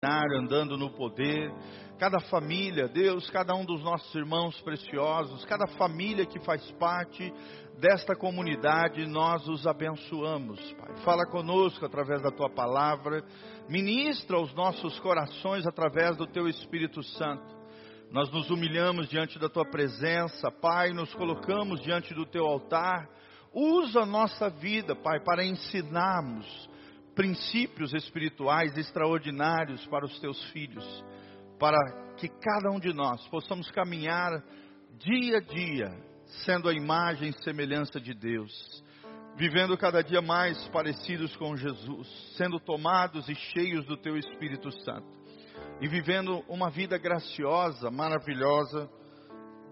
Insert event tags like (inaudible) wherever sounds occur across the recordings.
andando no poder, cada família, Deus, cada um dos nossos irmãos preciosos, cada família que faz parte desta comunidade, nós os abençoamos, Pai. Fala conosco através da tua palavra, ministra os nossos corações através do teu Espírito Santo. Nós nos humilhamos diante da tua presença, Pai, nos colocamos diante do teu altar. Usa a nossa vida, Pai, para ensinarmos princípios espirituais extraordinários para os teus filhos, para que cada um de nós possamos caminhar dia a dia, sendo a imagem e semelhança de Deus, vivendo cada dia mais parecidos com Jesus, sendo tomados e cheios do teu Espírito Santo, e vivendo uma vida graciosa, maravilhosa,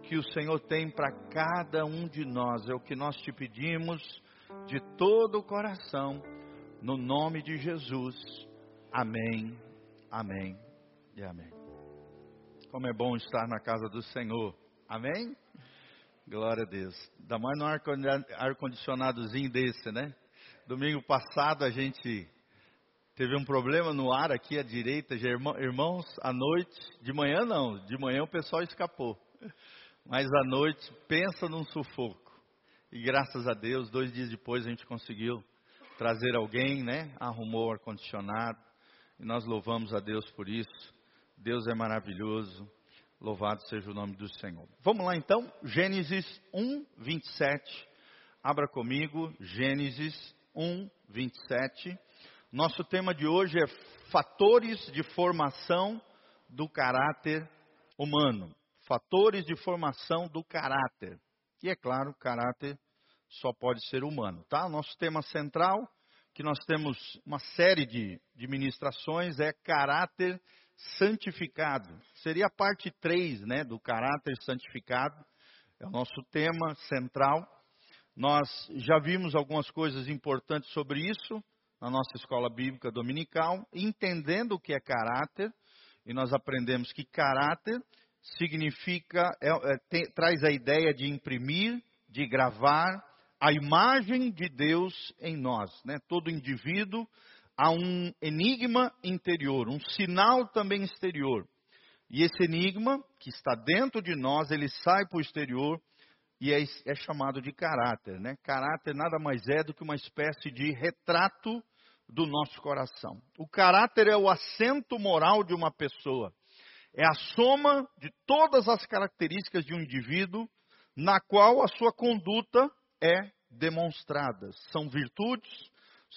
que o Senhor tem para cada um de nós, é o que nós te pedimos de todo o coração no nome de Jesus. Amém, amém e amém. Como é bom estar na casa do Senhor. Amém? Glória a Deus. Dá mais num ar-condicionadozinho desse, né? Domingo passado a gente teve um problema no ar aqui à direita, irmãos, à noite, de manhã não, de manhã o pessoal escapou. Mas à noite, pensa num sufoco. E graças a Deus, dois dias depois a gente conseguiu trazer alguém, né? Arrumou o ar-condicionado. E nós louvamos a Deus por isso. Deus é maravilhoso. Louvado seja o nome do Senhor. Vamos lá então, Gênesis 1, 27. Abra comigo, Gênesis 1, 27. Nosso tema de hoje é fatores de formação do caráter humano. Fatores de formação do caráter. E é claro, caráter só pode ser humano, tá? Nosso tema central, que nós temos uma série de, de ministrações, é caráter santificado. Seria a parte 3, né, do caráter santificado. É o nosso tema central. Nós já vimos algumas coisas importantes sobre isso na nossa escola bíblica dominical, entendendo o que é caráter, e nós aprendemos que caráter significa, é, é, tem, traz a ideia de imprimir, de gravar, a imagem de Deus em nós, né? Todo indivíduo há um enigma interior, um sinal também exterior. E esse enigma que está dentro de nós, ele sai para o exterior e é, é, chamado de caráter, né? Caráter nada mais é do que uma espécie de retrato do nosso coração. O caráter é o assento moral de uma pessoa. É a soma de todas as características de um indivíduo na qual a sua conduta é demonstradas. São virtudes,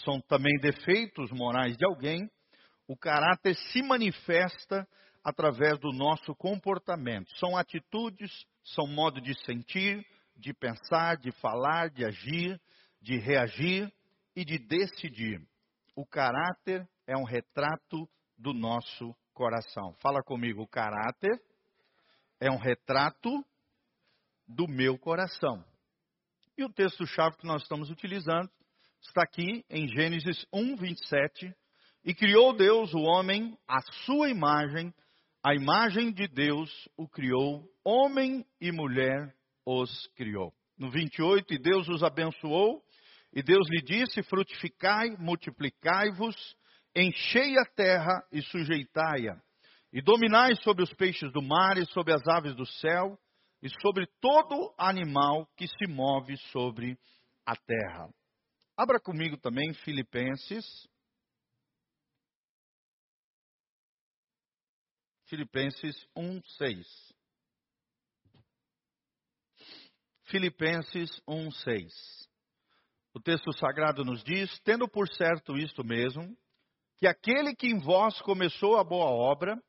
são também defeitos morais de alguém. O caráter se manifesta através do nosso comportamento. São atitudes, são modo de sentir, de pensar, de falar, de agir, de reagir e de decidir. O caráter é um retrato do nosso coração. Fala comigo, o caráter é um retrato do meu coração. E o texto-chave que nós estamos utilizando está aqui em Gênesis 1, 27. E criou Deus o homem à sua imagem, a imagem de Deus o criou, homem e mulher os criou. No 28, e Deus os abençoou, e Deus lhe disse: Frutificai, multiplicai-vos, enchei a terra e sujeitai-a, e dominai sobre os peixes do mar e sobre as aves do céu e sobre todo animal que se move sobre a terra. Abra comigo também Filipenses. Filipenses 1, 6. Filipenses 1, 6. O texto sagrado nos diz: Tendo por certo isto mesmo, que aquele que em vós começou a boa obra,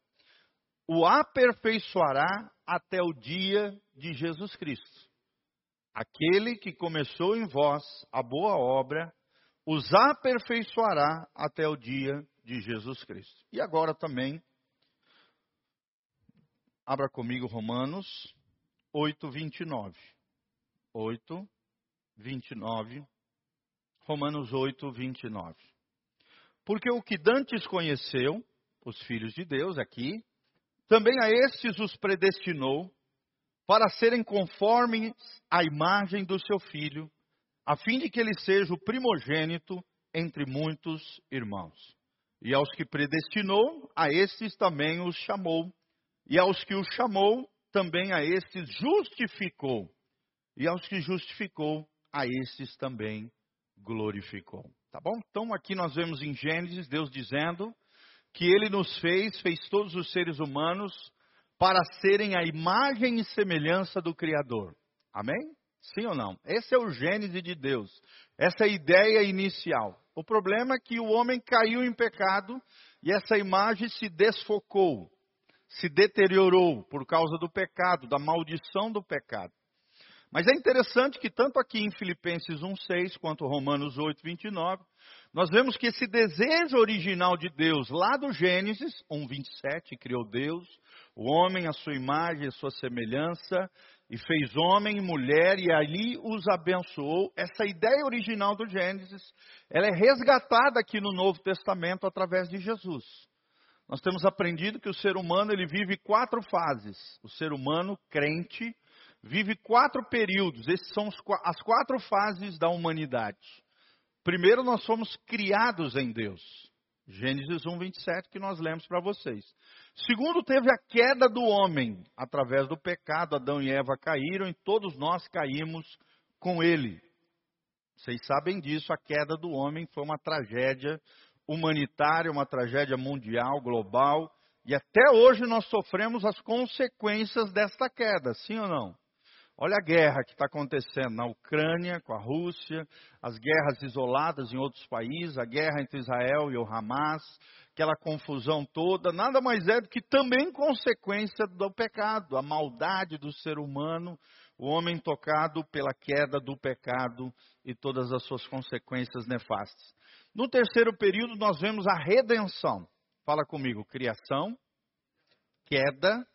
o aperfeiçoará até o dia de Jesus Cristo. Aquele que começou em vós a boa obra, os aperfeiçoará até o dia de Jesus Cristo. E agora também, abra comigo Romanos 8, 29. 8, 29. Romanos 8, 29. Porque o que dantes conheceu, os filhos de Deus aqui, também a estes os predestinou para serem conformes à imagem do seu filho, a fim de que ele seja o primogênito entre muitos irmãos. E aos que predestinou, a estes também os chamou. E aos que os chamou, também a estes justificou. E aos que justificou, a estes também glorificou. Tá bom? Então aqui nós vemos em Gênesis Deus dizendo que ele nos fez, fez todos os seres humanos para serem a imagem e semelhança do Criador. Amém? Sim ou não? Esse é o Gênesis de Deus. Essa é a ideia inicial. O problema é que o homem caiu em pecado e essa imagem se desfocou, se deteriorou por causa do pecado, da maldição do pecado. Mas é interessante que tanto aqui em Filipenses 1:6 quanto Romanos 8:29, nós vemos que esse desejo original de Deus, lá do Gênesis 1:27, criou Deus, o homem à sua imagem, à sua semelhança, e fez homem e mulher e ali os abençoou. Essa ideia original do Gênesis, ela é resgatada aqui no Novo Testamento através de Jesus. Nós temos aprendido que o ser humano ele vive quatro fases. O ser humano crente vive quatro períodos. Esses são as quatro fases da humanidade. Primeiro, nós fomos criados em Deus. Gênesis 1, 27, que nós lemos para vocês. Segundo, teve a queda do homem. Através do pecado, Adão e Eva caíram e todos nós caímos com ele. Vocês sabem disso, a queda do homem foi uma tragédia humanitária, uma tragédia mundial, global. E até hoje nós sofremos as consequências desta queda, sim ou não? Olha a guerra que está acontecendo na Ucrânia com a Rússia, as guerras isoladas em outros países, a guerra entre Israel e o Hamas, aquela confusão toda, nada mais é do que também consequência do pecado, a maldade do ser humano, o homem tocado pela queda do pecado e todas as suas consequências nefastas. No terceiro período, nós vemos a redenção. Fala comigo, criação, queda,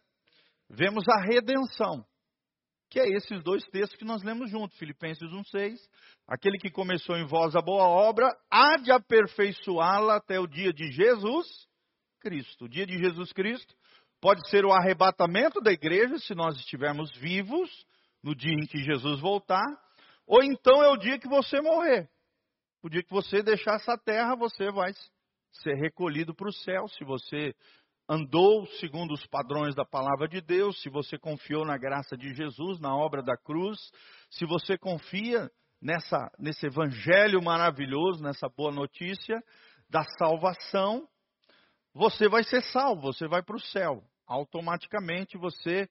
vemos a redenção que é esses dois textos que nós lemos juntos, Filipenses 1,6. Aquele que começou em vós a boa obra, há de aperfeiçoá-la até o dia de Jesus Cristo. O dia de Jesus Cristo pode ser o arrebatamento da igreja, se nós estivermos vivos, no dia em que Jesus voltar, ou então é o dia que você morrer. O dia que você deixar essa terra, você vai ser recolhido para o céu. Se você andou segundo os padrões da palavra de Deus, se você confiou na graça de Jesus, na obra da cruz, se você confia nessa, nesse evangelho maravilhoso, nessa boa notícia da salvação, você vai ser salvo, você vai para o céu. Automaticamente você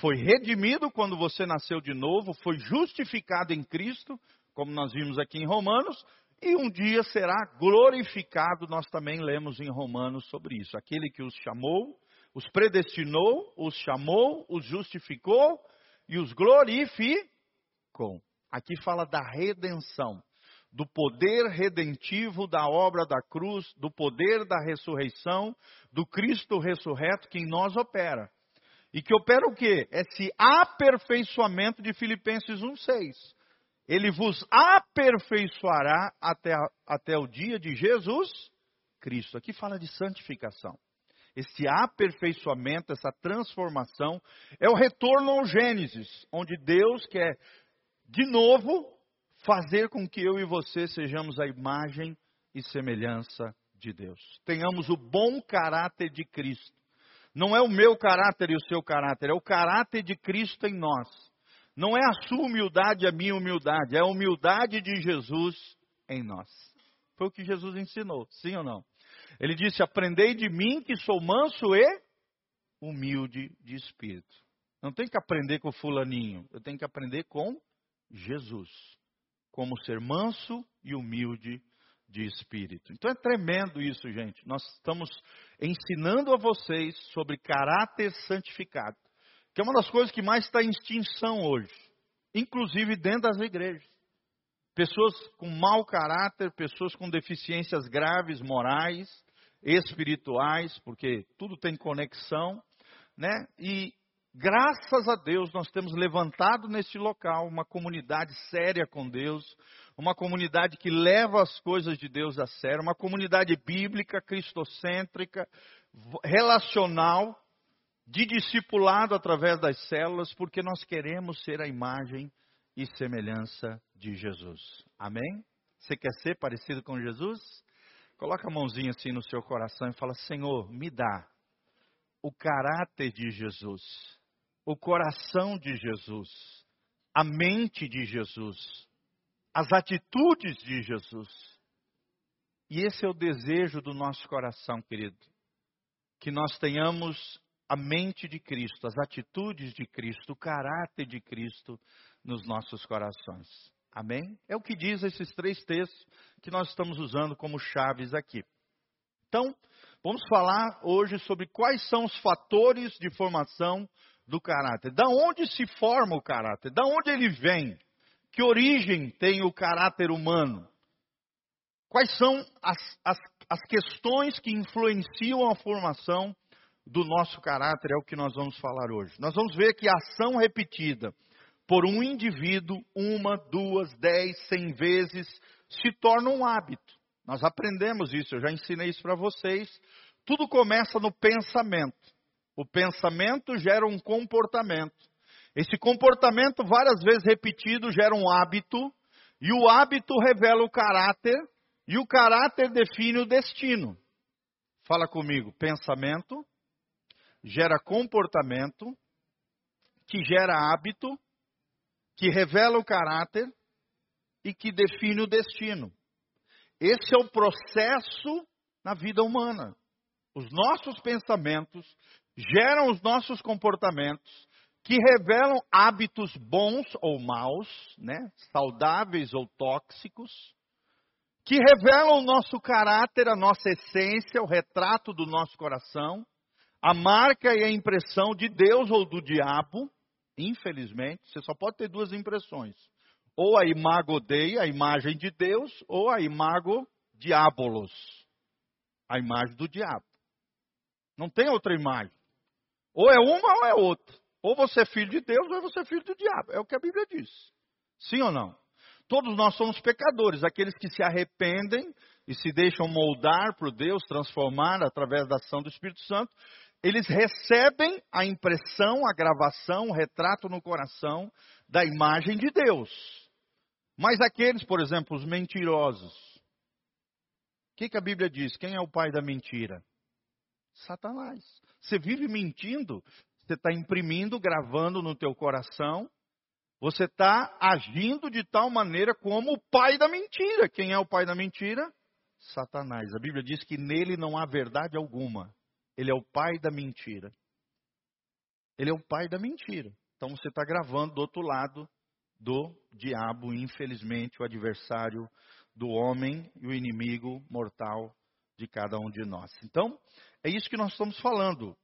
foi redimido quando você nasceu de novo, foi justificado em Cristo, como nós vimos aqui em Romanos, e um dia será glorificado. Nós também lemos em Romanos sobre isso. Aquele que os chamou, os predestinou, os chamou, os justificou e os glorificou. Aqui fala da redenção, do poder redentivo da obra da cruz, do poder da ressurreição, do Cristo ressurreto que em nós opera. E que opera o quê? Esse aperfeiçoamento de Filipenses 1,6 ele vos aperfeiçoará até, até o dia de Jesus Cristo. Aqui fala de santificação. Esse aperfeiçoamento, essa transformação, é o retorno ao Gênesis, onde Deus quer, de novo, fazer com que eu e você sejamos a imagem e semelhança de Deus. Tenhamos o bom caráter de Cristo. Não é o meu caráter e o seu caráter, é o caráter de Cristo em nós. Não é a sua humildade a minha humildade, é a humildade de Jesus em nós. Foi o que Jesus ensinou, sim ou não? Ele disse: Aprendei de mim que sou manso e humilde de espírito. Não tem que aprender com o fulaninho, eu tenho que aprender com Jesus. Como ser manso e humilde de espírito. Então é tremendo isso, gente. Nós estamos ensinando a vocês sobre caráter santificado que é uma das coisas que mais está em extinção hoje, inclusive dentro das igrejas. Pessoas com mau caráter, pessoas com deficiências graves morais, espirituais, porque tudo tem conexão, né? E graças a Deus nós temos levantado neste local uma comunidade séria com Deus, uma comunidade que leva as coisas de Deus a sério, uma comunidade bíblica, cristocêntrica, relacional, de discipulado através das células, porque nós queremos ser a imagem e semelhança de Jesus. Amém? Você quer ser parecido com Jesus? Coloca a mãozinha assim no seu coração e fala: Senhor, me dá o caráter de Jesus, o coração de Jesus, a mente de Jesus, as atitudes de Jesus. E esse é o desejo do nosso coração, querido. Que nós tenhamos a mente de Cristo, as atitudes de Cristo, o caráter de Cristo nos nossos corações. Amém? É o que diz esses três textos que nós estamos usando como chaves aqui. Então, vamos falar hoje sobre quais são os fatores de formação do caráter. Da onde se forma o caráter? Da onde ele vem? Que origem tem o caráter humano? Quais são as, as, as questões que influenciam a formação do nosso caráter? É o que nós vamos falar hoje. Nós vamos ver que a ação repetida por um indivíduo, uma, duas, dez, cem vezes, se torna um hábito. Nós aprendemos isso, eu já ensinei isso para vocês. Tudo começa no pensamento. O pensamento gera um comportamento. Esse comportamento, várias vezes repetido, gera um hábito. E o hábito revela o caráter e o caráter define o destino. Fala comigo, pensamento gera comportamento, que gera hábito, que revela o caráter e que define o destino. Esse é o processo na vida humana. Os nossos pensamentos geram os nossos comportamentos, que revelam hábitos bons ou maus, né? saudáveis ou tóxicos, que revelam o nosso caráter, a nossa essência, o retrato do nosso coração, a marca e a impressão de Deus ou do diabo. Infelizmente, você só pode ter duas impressões. Ou a imago Dei, a imagem de Deus, ou a imago diabolos, a imagem do diabo. Não tem outra imagem. Ou é uma ou é outra. Ou você é filho de Deus ou você é filho do diabo. É o que a Bíblia diz. Sim ou não? Todos nós somos pecadores, aqueles que se arrependem e se deixam moldar por Deus, transformar através da ação do Espírito Santo, eles recebem a impressão, a gravação, o retrato no coração da imagem de Deus. Mas aqueles, por exemplo, os mentirosos, o que, que a Bíblia diz? Quem é o pai da mentira? Satanás. Você vive mentindo, você está imprimindo, gravando no teu coração você está agindo de tal maneira como o pai da mentira. Quem é o pai da mentira? Satanás. A Bíblia diz que nele não há verdade alguma. Ele é o pai da mentira. Ele é o pai da mentira. Então você está gravando do outro lado do diabo, infelizmente, o adversário do homem e o inimigo mortal de cada um de nós. Então, é isso que nós estamos falando.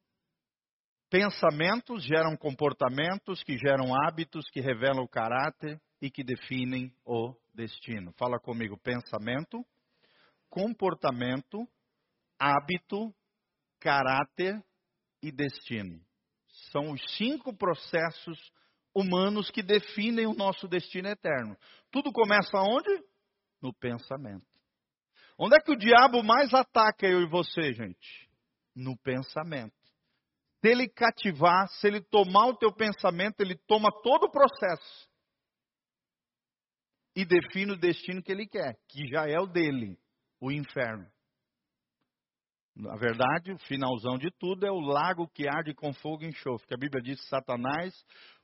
Pensamentos geram comportamentos, que geram hábitos, que revelam o caráter e que definem o destino. Fala comigo: pensamento, comportamento, hábito, caráter e destino. São os cinco processos humanos que definem o nosso destino eterno. Tudo começa onde? No pensamento. Onde é que o diabo mais ataca eu e você, gente? No pensamento. Se ele cativar, se ele tomar o teu pensamento, ele toma todo o processo e define o destino que ele quer, que já é o dele, o inferno. Na verdade, o finalzão de tudo é o lago que arde com fogo e enxofre. A Bíblia diz que Satanás,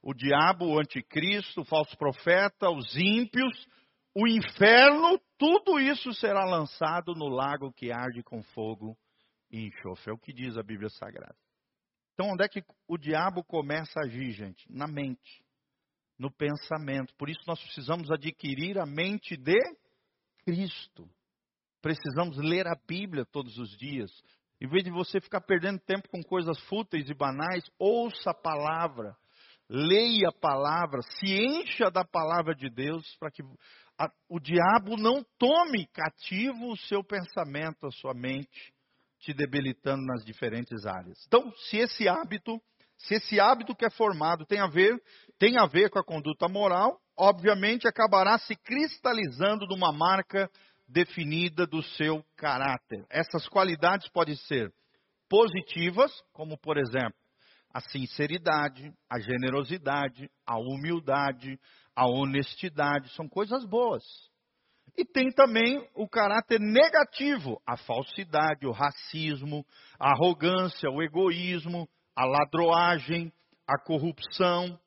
o diabo, o anticristo, o falso profeta, os ímpios, o inferno, tudo isso será lançado no lago que arde com fogo e enxofre. É o que diz a Bíblia Sagrada. Então, onde é que o diabo começa a agir, gente? Na mente, no pensamento. Por isso, nós precisamos adquirir a mente de Cristo. Precisamos ler a Bíblia todos os dias. Em vez de você ficar perdendo tempo com coisas fúteis e banais, ouça a palavra, leia a palavra, se encha da palavra de Deus, para que a, o diabo não tome cativo o seu pensamento, a sua mente, te debilitando nas diferentes áreas. Então, se esse hábito, se esse hábito que é formado tem a ver, tem a ver com a conduta moral, obviamente acabará se cristalizando numa marca definida do seu caráter. Essas qualidades podem ser positivas, como por exemplo, a sinceridade, a generosidade, a humildade, a honestidade, são coisas boas. E tem também o caráter negativo, a falsidade, o racismo, a arrogância, o egoísmo, a ladroagem, a corrupção.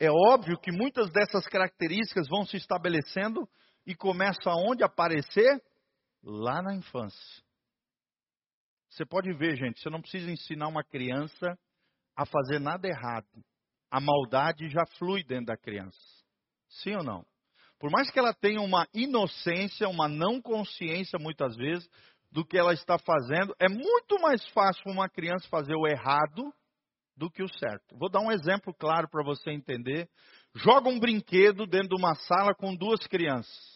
É óbvio que muitas dessas características vão se estabelecendo e começam aonde aparecer? Lá na infância. Você pode ver, gente, você não precisa ensinar uma criança a fazer nada errado. A maldade já flui dentro da criança. Sim ou não? Por mais que ela tenha uma inocência, uma não consciência muitas vezes do que ela está fazendo, é muito mais fácil uma criança fazer o errado do que o certo. Vou dar um exemplo claro para você entender. Joga um brinquedo dentro de uma sala com duas crianças.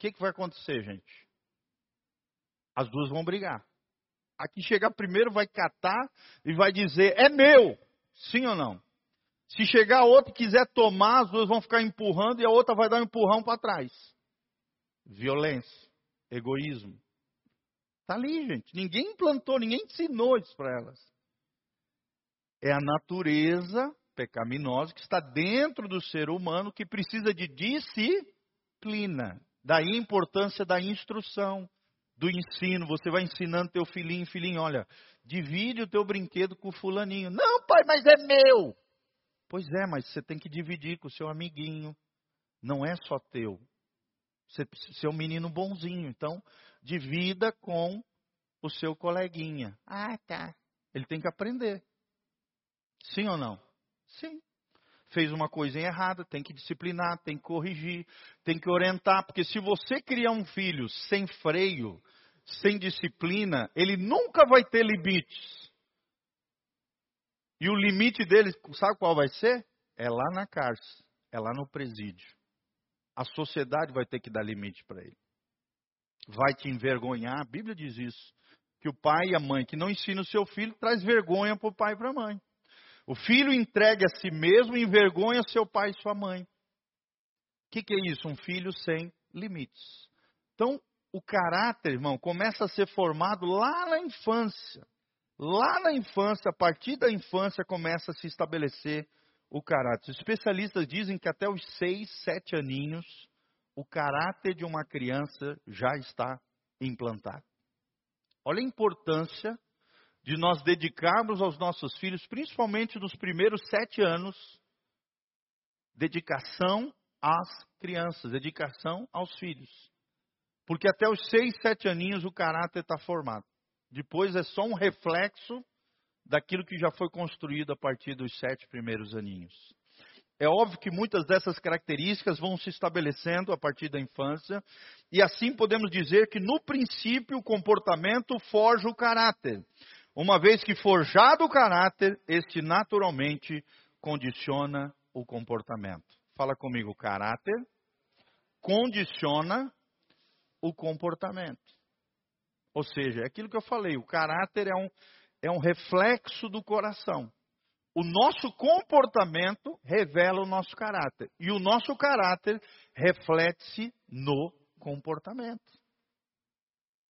Que, que vai acontecer, gente? As duas vão brigar. A que chegar primeiro vai catar e vai dizer: é meu. Sim ou não? Se chegar outro e quiser tomar, as duas vão ficar empurrando e a outra vai dar um empurrão para trás. Violência, egoísmo. Está ali, gente. Ninguém implantou, ninguém ensinou isso para elas. É a natureza pecaminosa que está dentro do ser humano que precisa de disciplina. Daí a importância da instrução, do ensino, você vai ensinando teu filhinho, filhinho, olha, divide o teu brinquedo com o fulaninho. Não, pai, mas é meu. Pois é, mas você tem que dividir com o seu amiguinho. Não é só teu. Você, você é um menino bonzinho, então divida com o seu coleguinha. Ah, tá. Ele tem que aprender. Sim ou não? Sim. Fez uma coisa errada, tem que disciplinar, tem que corrigir, tem que orientar, porque se você criar um filho sem freio, sem disciplina, ele nunca vai ter limites. E o limite dele, sabe qual vai ser? É lá na cárcere, é lá no presídio. A sociedade vai ter que dar limite para ele. Vai te envergonhar, a Bíblia diz isso. Que o pai e a mãe que não ensinam o seu filho traz vergonha para o pai e para a mãe. O filho entregue a si mesmo envergonha seu pai e sua mãe. O que, que é isso? Um filho sem limites. Então, o caráter, irmão, começa a ser formado lá na infância. Lá na infância, a partir da infância, começa a se estabelecer o caráter. Os especialistas dizem que até os seis, sete aninhos, o caráter de uma criança já está implantado. Olha a importância de nós dedicarmos aos nossos filhos, principalmente nos primeiros sete anos, dedicação às crianças, dedicação aos filhos. Porque até os seis, sete aninhos o caráter está formado. Depois é só um reflexo daquilo que já foi construído a partir dos sete primeiros aninhos. É óbvio que muitas dessas características vão se estabelecendo a partir da infância, e assim podemos dizer que no princípio o comportamento forja o caráter. Uma vez que forjado o caráter, este naturalmente condiciona o comportamento. Fala comigo, caráter condiciona o comportamento. Ou seja, é aquilo que eu falei, o caráter é um, é um reflexo do coração. O nosso comportamento revela o nosso caráter. E o nosso caráter reflete-se no comportamento.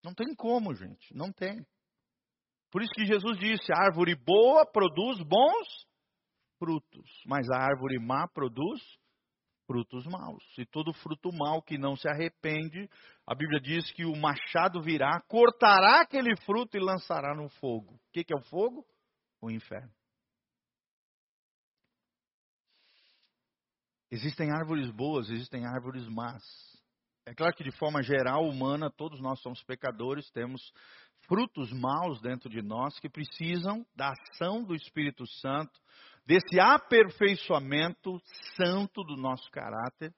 Não tem como, gente. Não tem. Por isso que Jesus disse: a árvore boa produz bons frutos, mas a árvore má produz frutos maus. E todo fruto mau que não se arrepende, a Bíblia diz que o machado virá, cortará aquele fruto e lançará no fogo. O que, que é o fogo? O inferno. Existem árvores boas, existem árvores más. É claro que de forma geral, humana, todos nós somos pecadores, temos frutos maus dentro de nós que precisam da ação do Espírito Santo desse aperfeiçoamento santo do nosso caráter,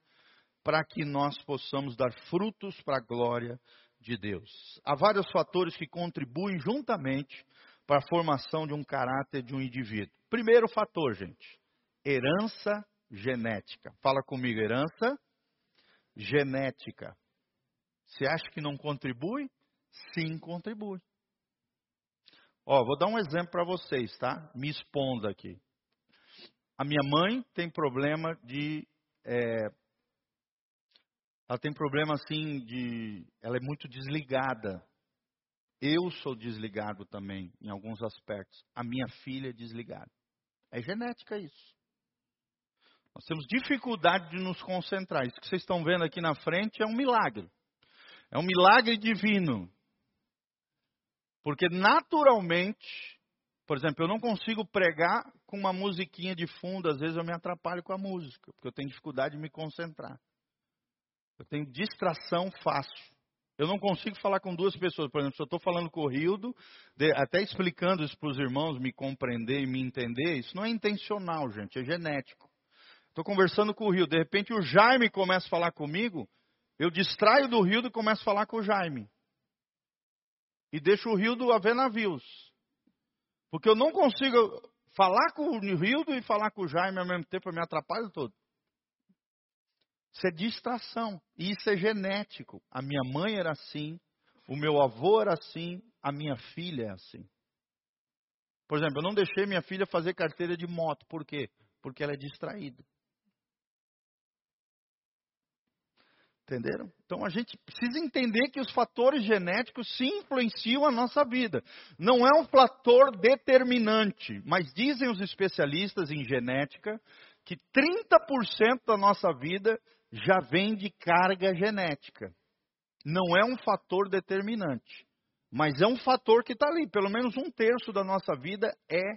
para que nós possamos dar frutos para a glória de Deus. Há vários fatores que contribuem juntamente para a formação de um caráter de um indivíduo. Primeiro fator, gente, herança genética. Fala comigo, herança genética. Você acha que não contribui? Sim, contribui. Ó, vou dar um exemplo para vocês, tá? Me expondo aqui. A minha mãe tem problema de. É, ela tem problema assim de. Ela é muito desligada. Eu sou desligado também, em alguns aspectos. A minha filha é desligada. É genética isso. Nós temos dificuldade de nos concentrar. Isso que vocês estão vendo aqui na frente é um milagre. É um milagre divino. Porque naturalmente, por exemplo, eu não consigo pregar com uma musiquinha de fundo, às vezes eu me atrapalho com a música, porque eu tenho dificuldade de me concentrar. Eu tenho distração fácil. Eu não consigo falar com duas pessoas. Por exemplo, se eu estou falando com o Rildo, até explicando isso para os irmãos me compreender e me entender, isso não é intencional, gente, é genético. Estou conversando com o Rildo, de repente o Jaime começa a falar comigo, eu distraio do Rildo e começo a falar com o Jaime. E deixo o Rildo a ver navios. Porque eu não consigo falar com o Rildo e falar com o Jaime ao mesmo tempo, eu me atrapalho todo. Isso é distração. E isso é genético. A minha mãe era assim, o meu avô era assim, a minha filha é assim. Por exemplo, eu não deixei minha filha fazer carteira de moto. Por quê? Porque ela é distraída. Entenderam? Então a gente precisa entender que os fatores genéticos sim influenciam a nossa vida. Não é um fator determinante, mas dizem os especialistas em genética que 30% da nossa vida já vem de carga genética. Não é um fator determinante, mas é um fator que está ali. Pelo menos um terço da nossa vida é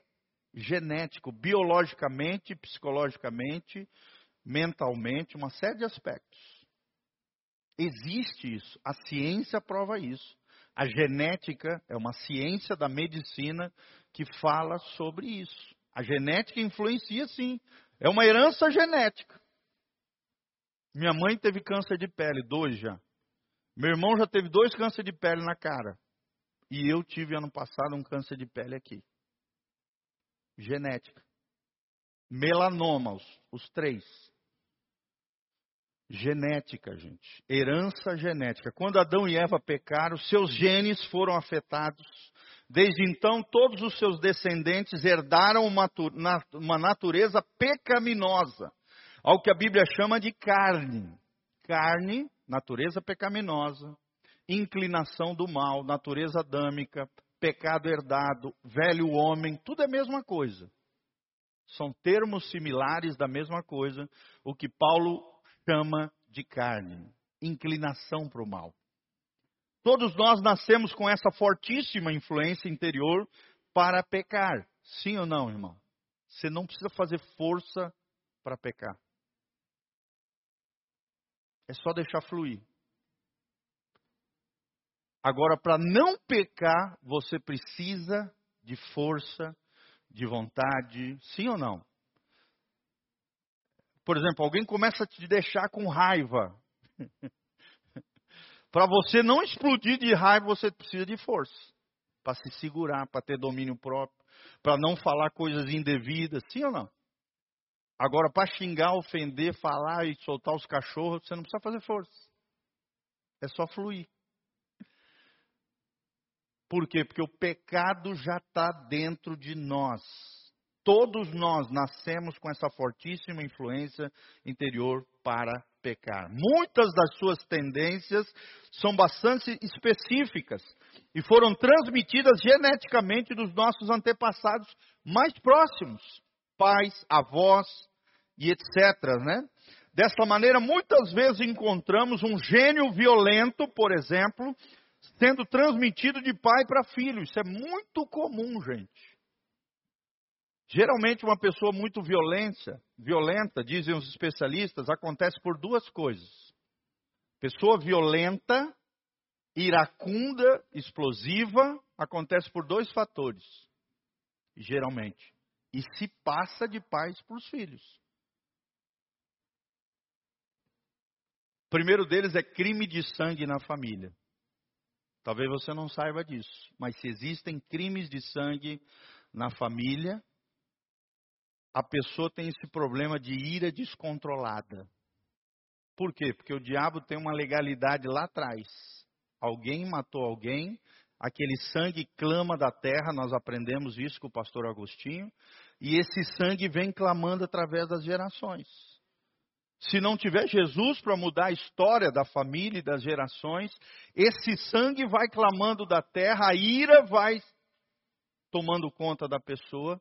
genético, biologicamente, psicologicamente, mentalmente, uma série de aspectos. Existe isso, a ciência prova isso. A genética é uma ciência da medicina que fala sobre isso. A genética influencia sim, é uma herança genética. Minha mãe teve câncer de pele, dois já. Meu irmão já teve dois câncer de pele na cara. E eu tive ano passado um câncer de pele aqui. Genética. Melanoma, os, os três. Genética, gente. Herança genética. Quando Adão e Eva pecaram, seus genes foram afetados. Desde então, todos os seus descendentes herdaram uma, natureza pecaminosa ao que a Bíblia chama de carne. Carne, natureza pecaminosa, inclinação do mal, natureza adâmica, pecado herdado, velho homem, tudo é a mesma coisa. São termos similares da mesma coisa, o que Paulo chama de carne, inclinação para o mal. Todos nós nascemos com essa fortíssima influência interior para pecar. Sim ou não, irmão? Você não precisa fazer força para pecar. É só deixar fluir. Agora, para não pecar, você precisa de força, de vontade, sim ou não? Por exemplo, alguém começa a te deixar com raiva. (laughs) para você não explodir de raiva, você precisa de força. Para se segurar, para ter domínio próprio, para não falar coisas indevidas, sim ou não? Agora, para xingar, ofender, falar e soltar os cachorros, você não precisa fazer força. É só fluir. Por quê? Porque o pecado já está dentro de nós. Todos nós nascemos com essa fortíssima influência interior para pecar. Muitas das suas tendências são bastante específicas e foram transmitidas geneticamente dos nossos antepassados mais próximos pais, avós e etc. Né? Dessa maneira, muitas vezes encontramos um gênio violento, por exemplo, sendo transmitido de pai para filho. Isso é muito comum, gente. Geralmente, uma pessoa muito violência, violenta, dizem os especialistas, acontece por duas coisas. Pessoa violenta, iracunda, explosiva, acontece por dois fatores, geralmente e se passa de pais para os filhos. O primeiro deles é crime de sangue na família. Talvez você não saiba disso, mas se existem crimes de sangue na família, a pessoa tem esse problema de ira descontrolada. Por quê? Porque o diabo tem uma legalidade lá atrás. Alguém matou alguém, aquele sangue clama da terra, nós aprendemos isso com o pastor Agostinho, e esse sangue vem clamando através das gerações. Se não tiver Jesus para mudar a história da família e das gerações, esse sangue vai clamando da terra, a ira vai tomando conta da pessoa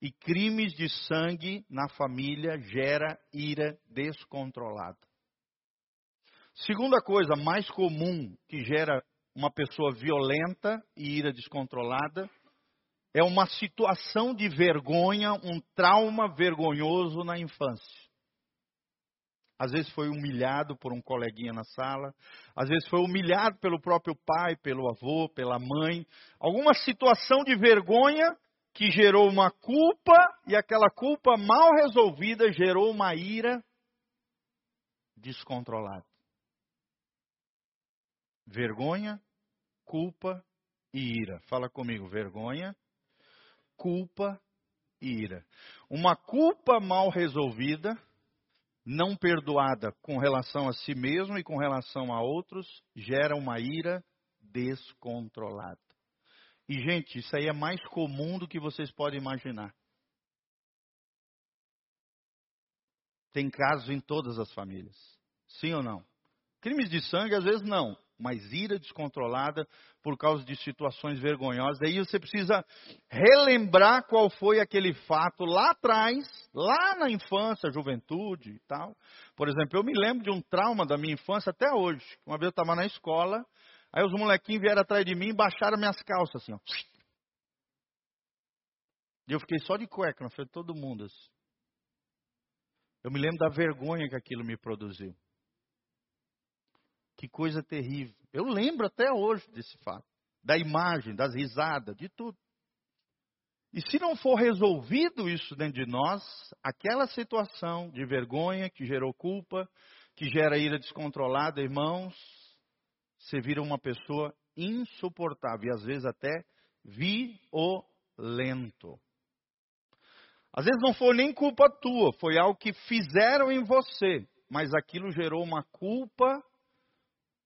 E crimes de sangue na família gera ira descontrolada. Segunda coisa mais comum que gera uma pessoa violenta e ira descontrolada é uma situação de vergonha, um trauma vergonhoso na infância. Às vezes foi humilhado por um coleguinha na sala, às vezes foi humilhado pelo próprio pai, pelo avô, pela mãe. Alguma situação de vergonha que gerou uma culpa e aquela culpa mal resolvida gerou uma ira descontrolada. Vergonha, culpa e ira. Fala comigo, vergonha, culpa e ira. Uma culpa mal resolvida, não perdoada com relação a si mesmo e com relação a outros, gera uma ira descontrolada. E, gente, isso aí é mais comum do que vocês podem imaginar. Tem casos em todas as famílias. Sim ou não? Crimes de sangue, às vezes não mas ira descontrolada por causa de situações vergonhosas. Aí você precisa relembrar qual foi aquele fato lá atrás, lá na infância, juventude e tal. Por exemplo, eu me lembro de um trauma da minha infância até hoje. Uma vez eu estava na escola, aí os molequinhos vieram atrás de mim e baixaram minhas calças assim, ó. E eu fiquei só de cueca na frente de todo mundo. Assim. Eu me lembro da vergonha que aquilo me produziu. Que coisa terrível. Eu lembro até hoje desse fato. Da imagem, das risadas, de tudo. E se não for resolvido isso dentro de nós, aquela situação de vergonha que gerou culpa, que gera ira descontrolada, irmãos, você vira uma pessoa insuportável e às vezes até violento. Às vezes não foi nem culpa tua, foi algo que fizeram em você, mas aquilo gerou uma culpa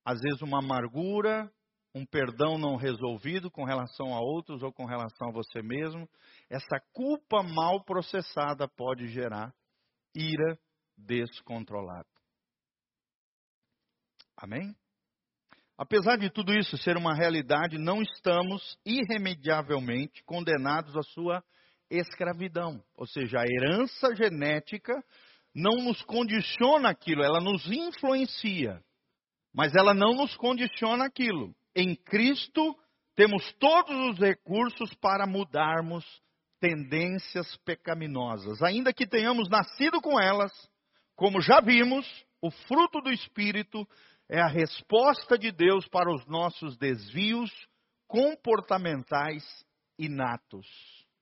às vezes uma amargura, um perdão não resolvido com relação a outros ou com relação a você mesmo. Essa culpa mal processada pode gerar ira descontrolada. Amém? Apesar de tudo isso ser uma realidade, não estamos irremediavelmente condenados à sua escravidão. Ou seja, a herança genética não nos condiciona aquilo, ela nos influencia. Mas ela não nos condiciona aquilo. Em Cristo temos todos os recursos para mudarmos tendências pecaminosas. Ainda que tenhamos nascido com elas, como já vimos, o fruto do Espírito é a resposta de Deus para os nossos desvios comportamentais inatos.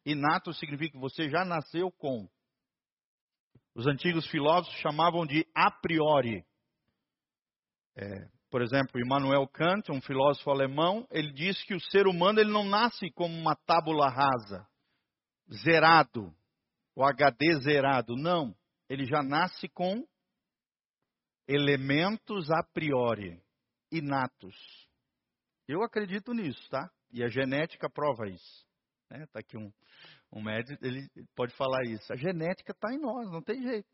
Inato significa que você já nasceu com. Os antigos filósofos chamavam de a priori. É, por exemplo, Immanuel Kant, um filósofo alemão, ele diz que o ser humano ele não nasce como uma tábula rasa, zerado, o HD zerado. Não, ele já nasce com elementos a priori, inatos. Eu acredito nisso, tá? E a genética prova isso. Né? Tá aqui um, um médico, ele pode falar isso. A genética está em nós, não tem jeito.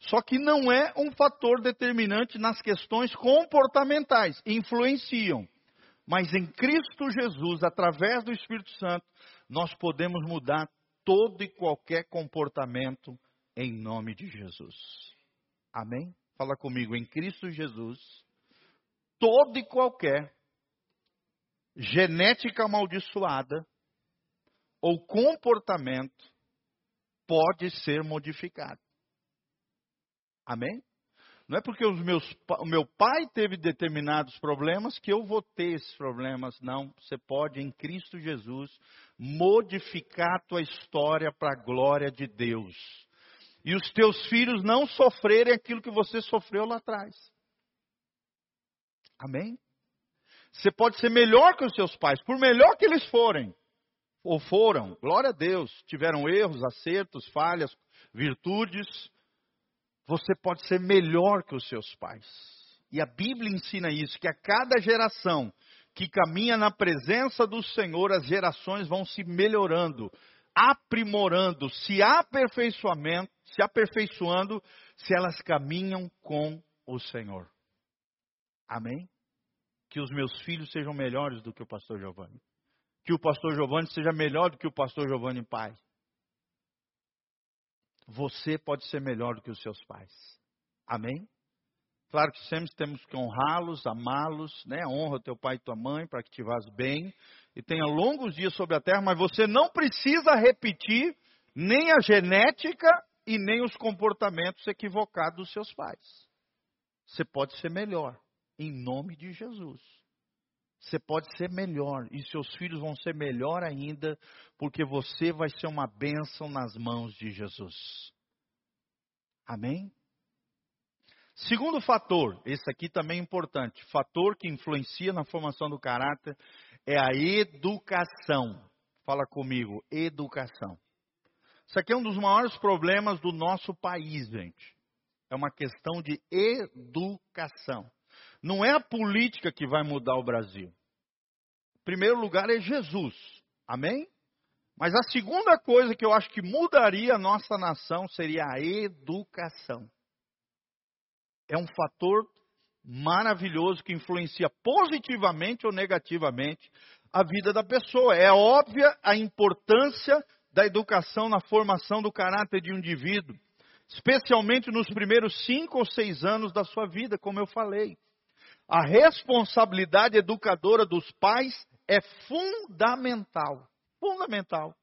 Só que não é um fator determinante nas questões comportamentais. Influenciam. Mas em Cristo Jesus, através do Espírito Santo, nós podemos mudar todo e qualquer comportamento em nome de Jesus. Amém? Fala comigo, em Cristo Jesus, todo e qualquer genética amaldiçoada ou comportamento pode ser modificado. Amém? Não é porque os meus, o meu pai teve determinados problemas que eu vou ter esses problemas. Não, você pode, em Cristo Jesus, modificar a tua história para a glória de Deus. E os teus filhos não sofrerem aquilo que você sofreu lá atrás. Amém? Você pode ser melhor que os seus pais, por melhor que eles forem ou foram, glória a Deus, tiveram erros, acertos, falhas, virtudes, você pode ser melhor que os seus pais. E a Bíblia ensina isso, que a cada geração que caminha na presença do Senhor, as gerações vão se melhorando, aprimorando, se aperfeiçoamento, se aperfeiçoando, se elas caminham com o Senhor. Amém? Que os meus filhos sejam melhores do que o pastor Giovanni que o pastor Giovanni seja melhor do que o pastor Giovanni pai. você pode ser melhor do que os seus pais. Amém? Claro que sempre temos que honrá-los, amá-los, né? Honra teu pai e tua mãe para que te vás bem e tenha longos dias sobre a terra, mas você não precisa repetir nem a genética e nem os comportamentos equivocados dos seus pais. Você pode ser melhor, em nome de Jesus. Você pode ser melhor e seus filhos vão ser melhor ainda, porque você vai ser uma bênção nas mãos de Jesus. Amém? Segundo fator, esse aqui também é importante, fator que influencia na formação do caráter é a educação. Fala comigo, educação. Isso aqui é um dos maiores problemas do nosso país, gente. É uma questão de educação. Não é a política que vai mudar o Brasil. Em primeiro lugar é Jesus. Amém? Mas a segunda coisa que eu acho que mudaria a nossa nação seria a educação. É um fator maravilhoso que influencia positivamente ou negativamente a vida da pessoa. É óbvia a importância da educação na formação do caráter de um indivíduo, especialmente nos primeiros cinco ou seis anos da sua vida, como eu falei. A responsabilidade educadora dos pais é fundamental. Fundamental.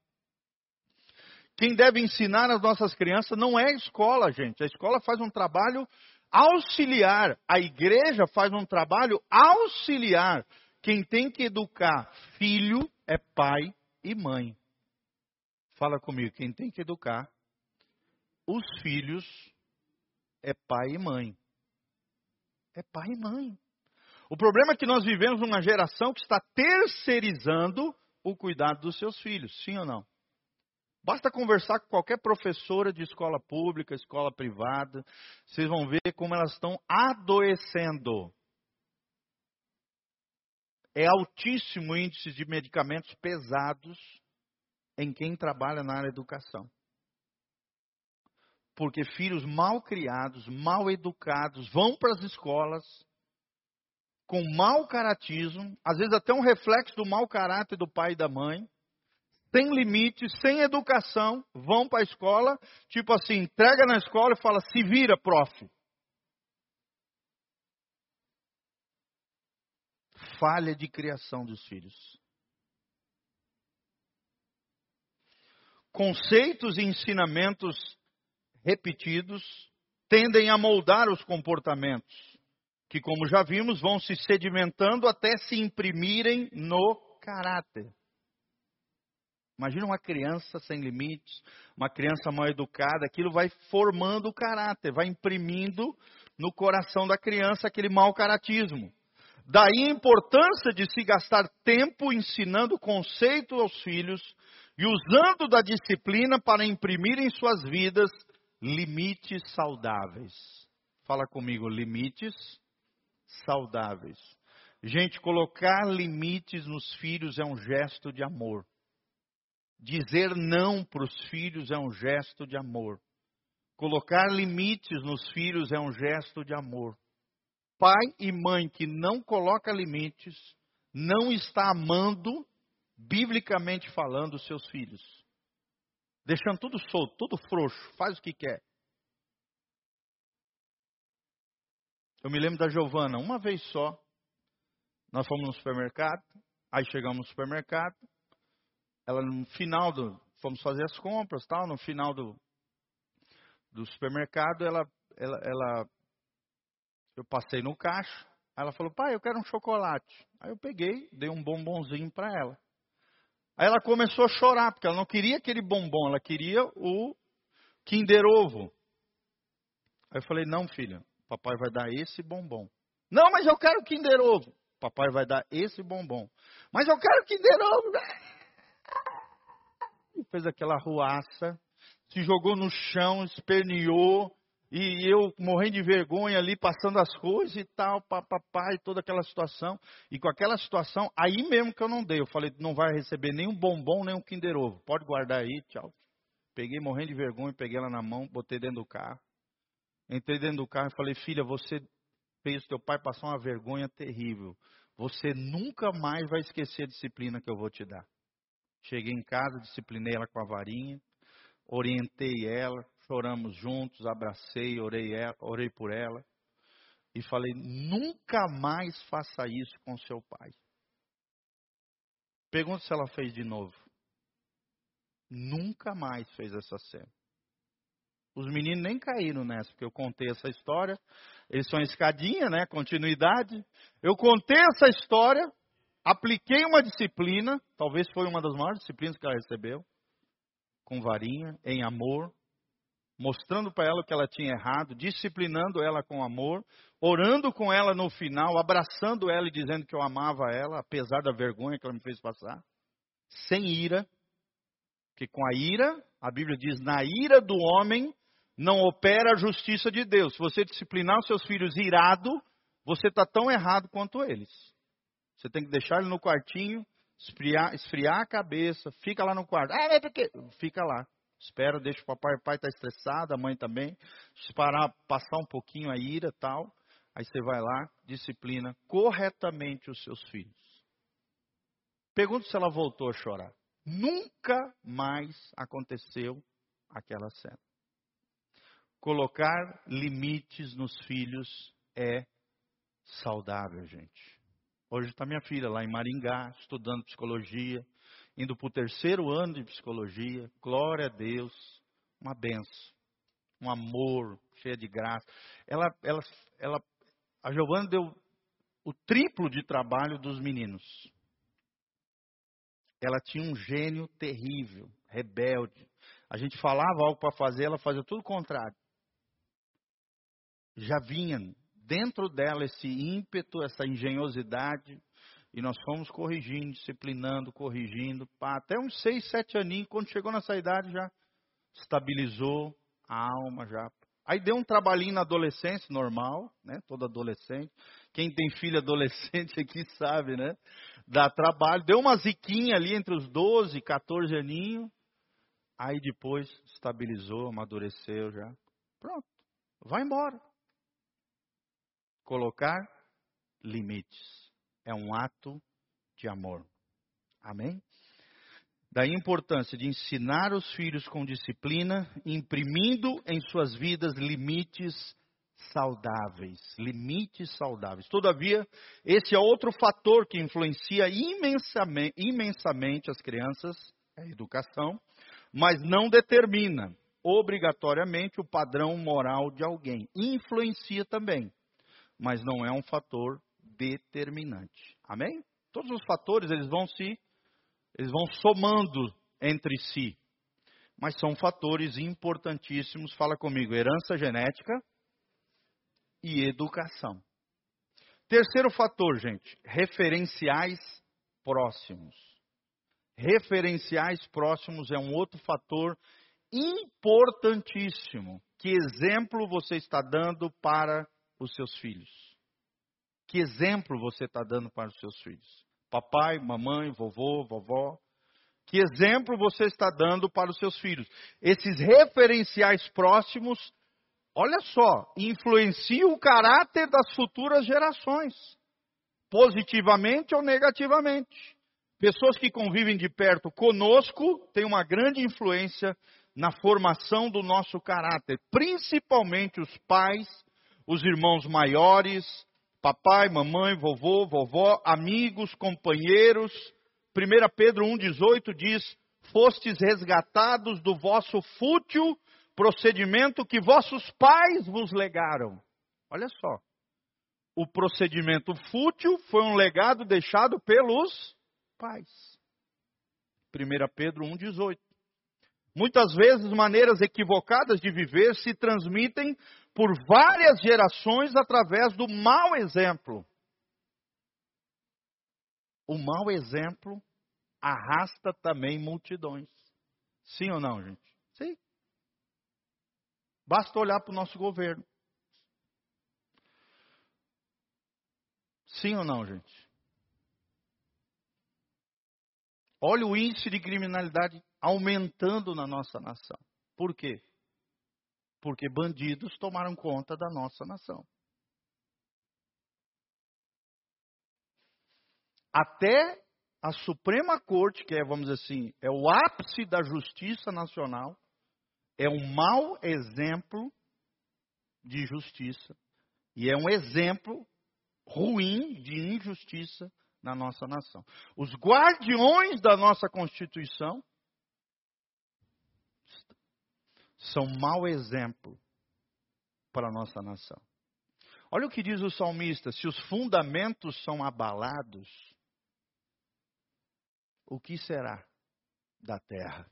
Quem deve ensinar as nossas crianças não é a escola, gente. A escola faz um trabalho auxiliar. A igreja faz um trabalho auxiliar. Quem tem que educar filho é pai e mãe. Fala comigo, quem tem que educar os filhos é pai e mãe. É pai e mãe. O problema é que nós vivemos numa geração que está terceirizando o cuidado dos seus filhos, sim ou não? Basta conversar com qualquer professora de escola pública, escola privada, vocês vão ver como elas estão adoecendo. É altíssimo o índice de medicamentos pesados em quem trabalha na área da educação. Porque filhos mal criados, mal educados, vão para as escolas, com mau caratismo, às vezes até um reflexo do mau caráter do pai e da mãe, sem limites, sem educação, vão para a escola, tipo assim, entrega na escola e fala, se vira, prof. Falha de criação dos filhos. Conceitos e ensinamentos repetidos tendem a moldar os comportamentos que, como já vimos, vão se sedimentando até se imprimirem no caráter. Imagina uma criança sem limites, uma criança mal educada, aquilo vai formando o caráter, vai imprimindo no coração da criança aquele mau caratismo. Daí a importância de se gastar tempo ensinando conceito aos filhos e usando da disciplina para imprimir em suas vidas limites saudáveis. Fala comigo, limites saudáveis. Gente, colocar limites nos filhos é um gesto de amor. Dizer não para os filhos é um gesto de amor. Colocar limites nos filhos é um gesto de amor. Pai e mãe que não coloca limites, não está amando, biblicamente falando, os seus filhos. Deixando tudo solto, tudo frouxo, faz o que quer. Eu me lembro da Giovana, uma vez só, nós fomos no supermercado, aí chegamos no supermercado, ela no final do, fomos fazer as compras, tal, no final do, do supermercado, ela, ela, ela, eu passei no caixa, ela falou, pai, eu quero um chocolate. Aí eu peguei, dei um bombonzinho para ela. Aí ela começou a chorar, porque ela não queria aquele bombom, ela queria o Kinder Ovo. Aí eu falei, não, filha, Papai vai dar esse bombom. Não, mas eu quero Kinder Ovo. Papai vai dar esse bombom. Mas eu quero Kinder Ovo. E fez aquela ruaça, se jogou no chão, esperneou. E eu morrendo de vergonha ali, passando as coisas e tal, papai, toda aquela situação. E com aquela situação, aí mesmo que eu não dei, eu falei, não vai receber nem um bombom, nem um Kinder Ovo. Pode guardar aí, tchau. Peguei morrendo de vergonha, peguei ela na mão, botei dentro do carro. Entrei dentro do carro e falei, filha, você fez teu pai passar uma vergonha terrível. Você nunca mais vai esquecer a disciplina que eu vou te dar. Cheguei em casa, disciplinei ela com a varinha, orientei ela, choramos juntos, abracei, orei, orei por ela e falei: nunca mais faça isso com seu pai. Pergunta se ela fez de novo. Nunca mais fez essa cena. Os meninos nem caíram nessa, porque eu contei essa história. Eles são escadinha, né? Continuidade. Eu contei essa história, apliquei uma disciplina, talvez foi uma das maiores disciplinas que ela recebeu, com varinha, em amor, mostrando para ela o que ela tinha errado, disciplinando ela com amor, orando com ela no final, abraçando ela e dizendo que eu amava ela, apesar da vergonha que ela me fez passar, sem ira, porque com a ira, a Bíblia diz, na ira do homem não opera a justiça de Deus. Se você disciplinar os seus filhos irado, você está tão errado quanto eles. Você tem que deixar ele no quartinho, esfriar, esfriar a cabeça, fica lá no quarto. Ah, mas por quê? Fica lá. Espera, deixa o papai, o pai está estressado, a mãe também. Se parar, passar um pouquinho a ira tal. Aí você vai lá, disciplina corretamente os seus filhos. Pergunta se ela voltou a chorar. Nunca mais aconteceu aquela cena. Colocar limites nos filhos é saudável, gente. Hoje está minha filha lá em Maringá, estudando psicologia, indo para o terceiro ano de psicologia. Glória a Deus, uma benção, um amor, cheia de graça. Ela, ela, ela, a Giovana deu o triplo de trabalho dos meninos. Ela tinha um gênio terrível, rebelde. A gente falava algo para fazer, ela fazia tudo o contrário. Já vinha dentro dela esse ímpeto, essa engenhosidade, e nós fomos corrigindo, disciplinando, corrigindo, pá, até uns seis, sete aninhos, quando chegou nessa idade já estabilizou a alma já. Aí deu um trabalhinho na adolescência, normal, né? Todo adolescente. Quem tem filho adolescente aqui (laughs) sabe, né? Dá trabalho. Deu uma ziquinha ali entre os 12 e 14 aninhos. Aí depois estabilizou, amadureceu já. Pronto. Vai embora. Colocar limites é um ato de amor. Amém? Da importância de ensinar os filhos com disciplina, imprimindo em suas vidas limites saudáveis. Limites saudáveis. Todavia, esse é outro fator que influencia imensamente, imensamente as crianças, a educação, mas não determina obrigatoriamente o padrão moral de alguém. Influencia também, mas não é um fator determinante. Amém? Todos os fatores eles vão se eles vão somando entre si. Mas são fatores importantíssimos, fala comigo, herança genética e educação. Terceiro fator, gente, referenciais próximos. Referenciais próximos é um outro fator importantíssimo. Que exemplo você está dando para os seus filhos? Que exemplo você está dando para os seus filhos? Papai, mamãe, vovô, vovó. Que exemplo você está dando para os seus filhos? Esses referenciais próximos, olha só, influenciam o caráter das futuras gerações, positivamente ou negativamente. Pessoas que convivem de perto conosco têm uma grande influência na formação do nosso caráter, principalmente os pais, os irmãos maiores, papai, mamãe, vovô, vovó, amigos, companheiros. 1 Pedro 1,18 diz: Fostes resgatados do vosso fútil procedimento que vossos pais vos legaram. Olha só. O procedimento fútil foi um legado deixado pelos pais. 1 Pedro 1,18. Muitas vezes, maneiras equivocadas de viver se transmitem por várias gerações através do mau exemplo. O mau exemplo arrasta também multidões. Sim ou não, gente? Sim. Basta olhar para o nosso governo. Sim ou não, gente? Olha o índice de criminalidade aumentando na nossa nação. Por quê? Porque bandidos tomaram conta da nossa nação. Até a Suprema Corte, que é, vamos dizer assim, é o ápice da justiça nacional, é um mau exemplo de justiça. E é um exemplo ruim de injustiça na nossa nação. Os guardiões da nossa Constituição são mau exemplo para a nossa nação. Olha o que diz o salmista: se os fundamentos são abalados, o que será da terra?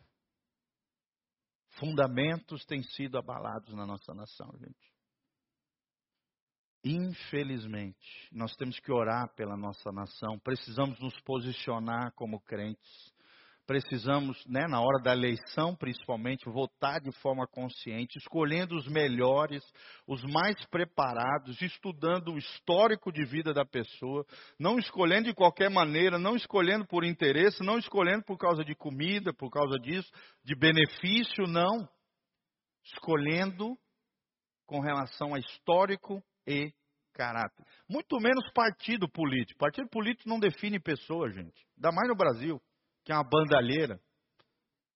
Fundamentos têm sido abalados na nossa nação, gente. Infelizmente, nós temos que orar pela nossa nação, precisamos nos posicionar como crentes precisamos, né, na hora da eleição principalmente, votar de forma consciente, escolhendo os melhores, os mais preparados, estudando o histórico de vida da pessoa, não escolhendo de qualquer maneira, não escolhendo por interesse, não escolhendo por causa de comida, por causa disso, de benefício, não. Escolhendo com relação a histórico e caráter. Muito menos partido político. Partido político não define pessoa, gente. Ainda mais no Brasil que é uma bandalheira.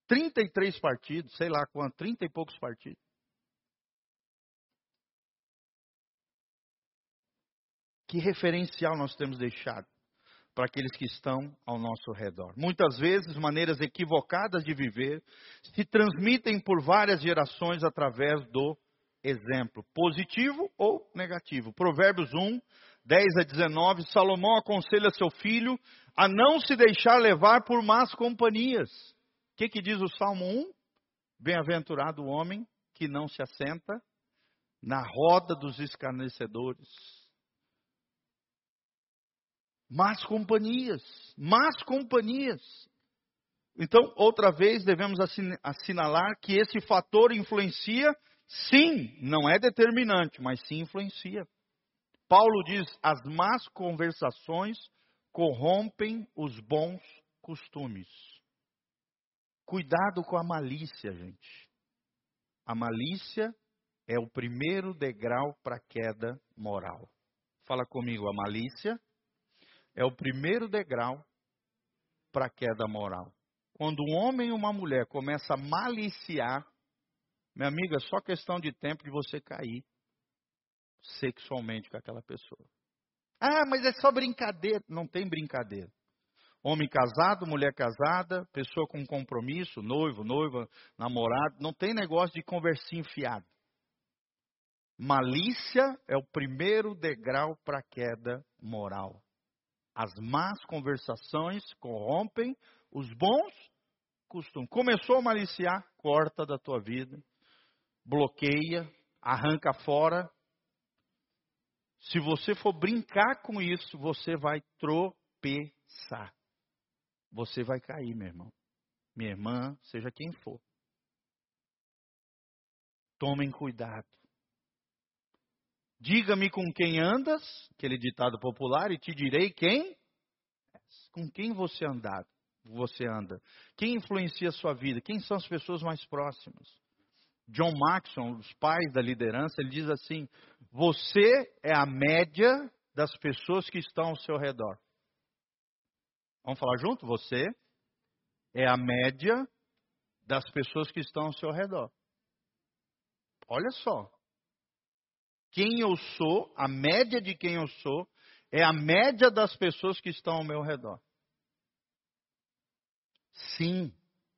33 partidos, sei lá quanto, 30 e poucos partidos. Que referencial nós temos deixado para aqueles que estão ao nosso redor? Muitas vezes, maneiras equivocadas de viver se transmitem por várias gerações através do exemplo, positivo ou negativo. Provérbios 1, 10 a 19, Salomão aconselha seu filho a não se deixar levar por más companhias. O que, que diz o Salmo 1? Bem-aventurado o homem que não se assenta na roda dos escarnecedores. Más companhias, más companhias. Então, outra vez, devemos assinalar que esse fator influencia, sim, não é determinante, mas sim influencia. Paulo diz: as más conversações corrompem os bons costumes. Cuidado com a malícia, gente. A malícia é o primeiro degrau para a queda moral. Fala comigo, a malícia é o primeiro degrau para a queda moral. Quando um homem e uma mulher começam a maliciar, minha amiga, é só questão de tempo de você cair sexualmente com aquela pessoa. Ah, mas é só brincadeira. Não tem brincadeira. Homem casado, mulher casada, pessoa com compromisso, noivo, noiva, namorado, não tem negócio de conversinha fiada. Malícia é o primeiro degrau para a queda moral. As más conversações corrompem os bons costumes. Começou a maliciar, corta da tua vida, bloqueia, arranca fora, se você for brincar com isso, você vai tropeçar. Você vai cair, meu irmão. Minha irmã, seja quem for. Tomem cuidado. Diga-me com quem andas, aquele ditado popular, e te direi quem com quem você andar, você anda. Quem influencia a sua vida? Quem são as pessoas mais próximas? John Maxon, os pais da liderança, ele diz assim: você é a média das pessoas que estão ao seu redor. Vamos falar junto? Você é a média das pessoas que estão ao seu redor. Olha só. Quem eu sou, a média de quem eu sou, é a média das pessoas que estão ao meu redor. Sim,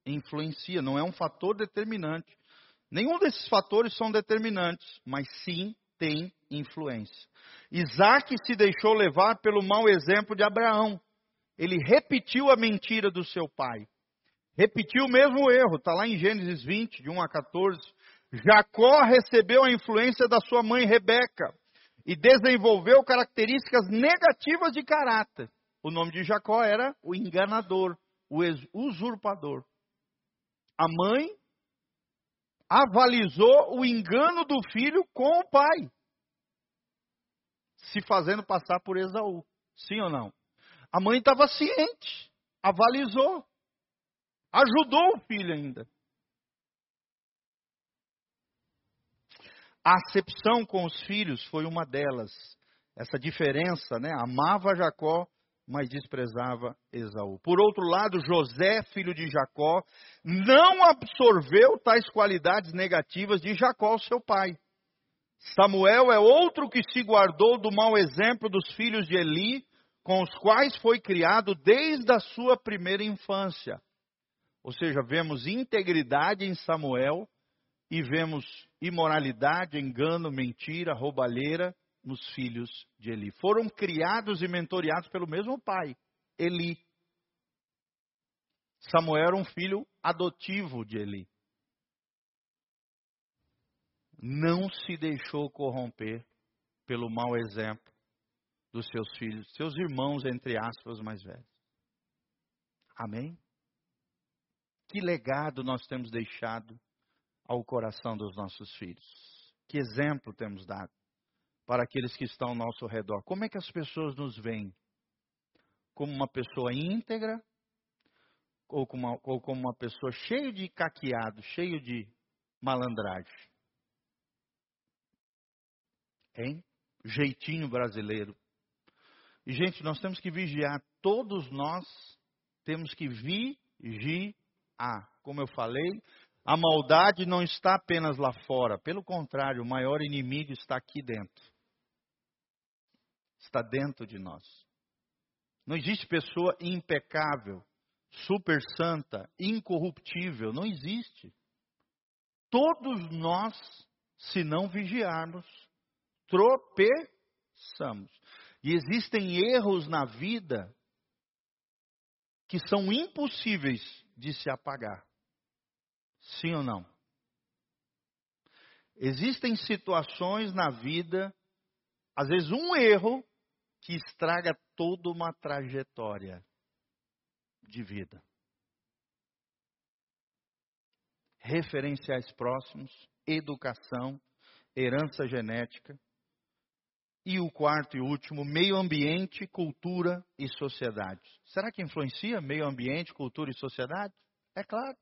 influencia, não é um fator determinante. Nenhum desses fatores são determinantes, mas sim tem influência. Isaac se deixou levar pelo mau exemplo de Abraão. Ele repetiu a mentira do seu pai. Repetiu o mesmo erro, está lá em Gênesis 20, de 1 a 14. Jacó recebeu a influência da sua mãe Rebeca e desenvolveu características negativas de caráter. O nome de Jacó era o enganador, o usurpador. A mãe avalizou o engano do filho com o pai, se fazendo passar por Esaú. Sim ou não? A mãe estava ciente, avalizou, ajudou o filho ainda. A acepção com os filhos foi uma delas. Essa diferença, né? Amava Jacó, mas desprezava Esaú. Por outro lado, José, filho de Jacó, não absorveu tais qualidades negativas de Jacó, seu pai. Samuel é outro que se guardou do mau exemplo dos filhos de Eli, com os quais foi criado desde a sua primeira infância. Ou seja, vemos integridade em Samuel e vemos imoralidade, engano, mentira, roubalheira nos filhos de Eli. Foram criados e mentoreados pelo mesmo pai, Eli. Samuel era um filho adotivo de Eli. Não se deixou corromper pelo mau exemplo dos seus filhos, seus irmãos, entre aspas, mais velhos. Amém? Que legado nós temos deixado ao coração dos nossos filhos? Que exemplo temos dado para aqueles que estão ao nosso redor? Como é que as pessoas nos veem? Como uma pessoa íntegra ou como uma, ou como uma pessoa cheia de caqueado, cheio de malandragem? Hein? Jeitinho brasileiro. E, gente, nós temos que vigiar. Todos nós temos que vigiar. Como eu falei, a maldade não está apenas lá fora. Pelo contrário, o maior inimigo está aqui dentro. Está dentro de nós. Não existe pessoa impecável, super santa, incorruptível. Não existe. Todos nós, se não vigiarmos, tropeçamos. E existem erros na vida que são impossíveis de se apagar. Sim ou não? Existem situações na vida, às vezes um erro, que estraga toda uma trajetória de vida. Referenciais próximos, educação, herança genética, e o quarto e último, meio ambiente, cultura e sociedade. Será que influencia meio ambiente, cultura e sociedade? É claro.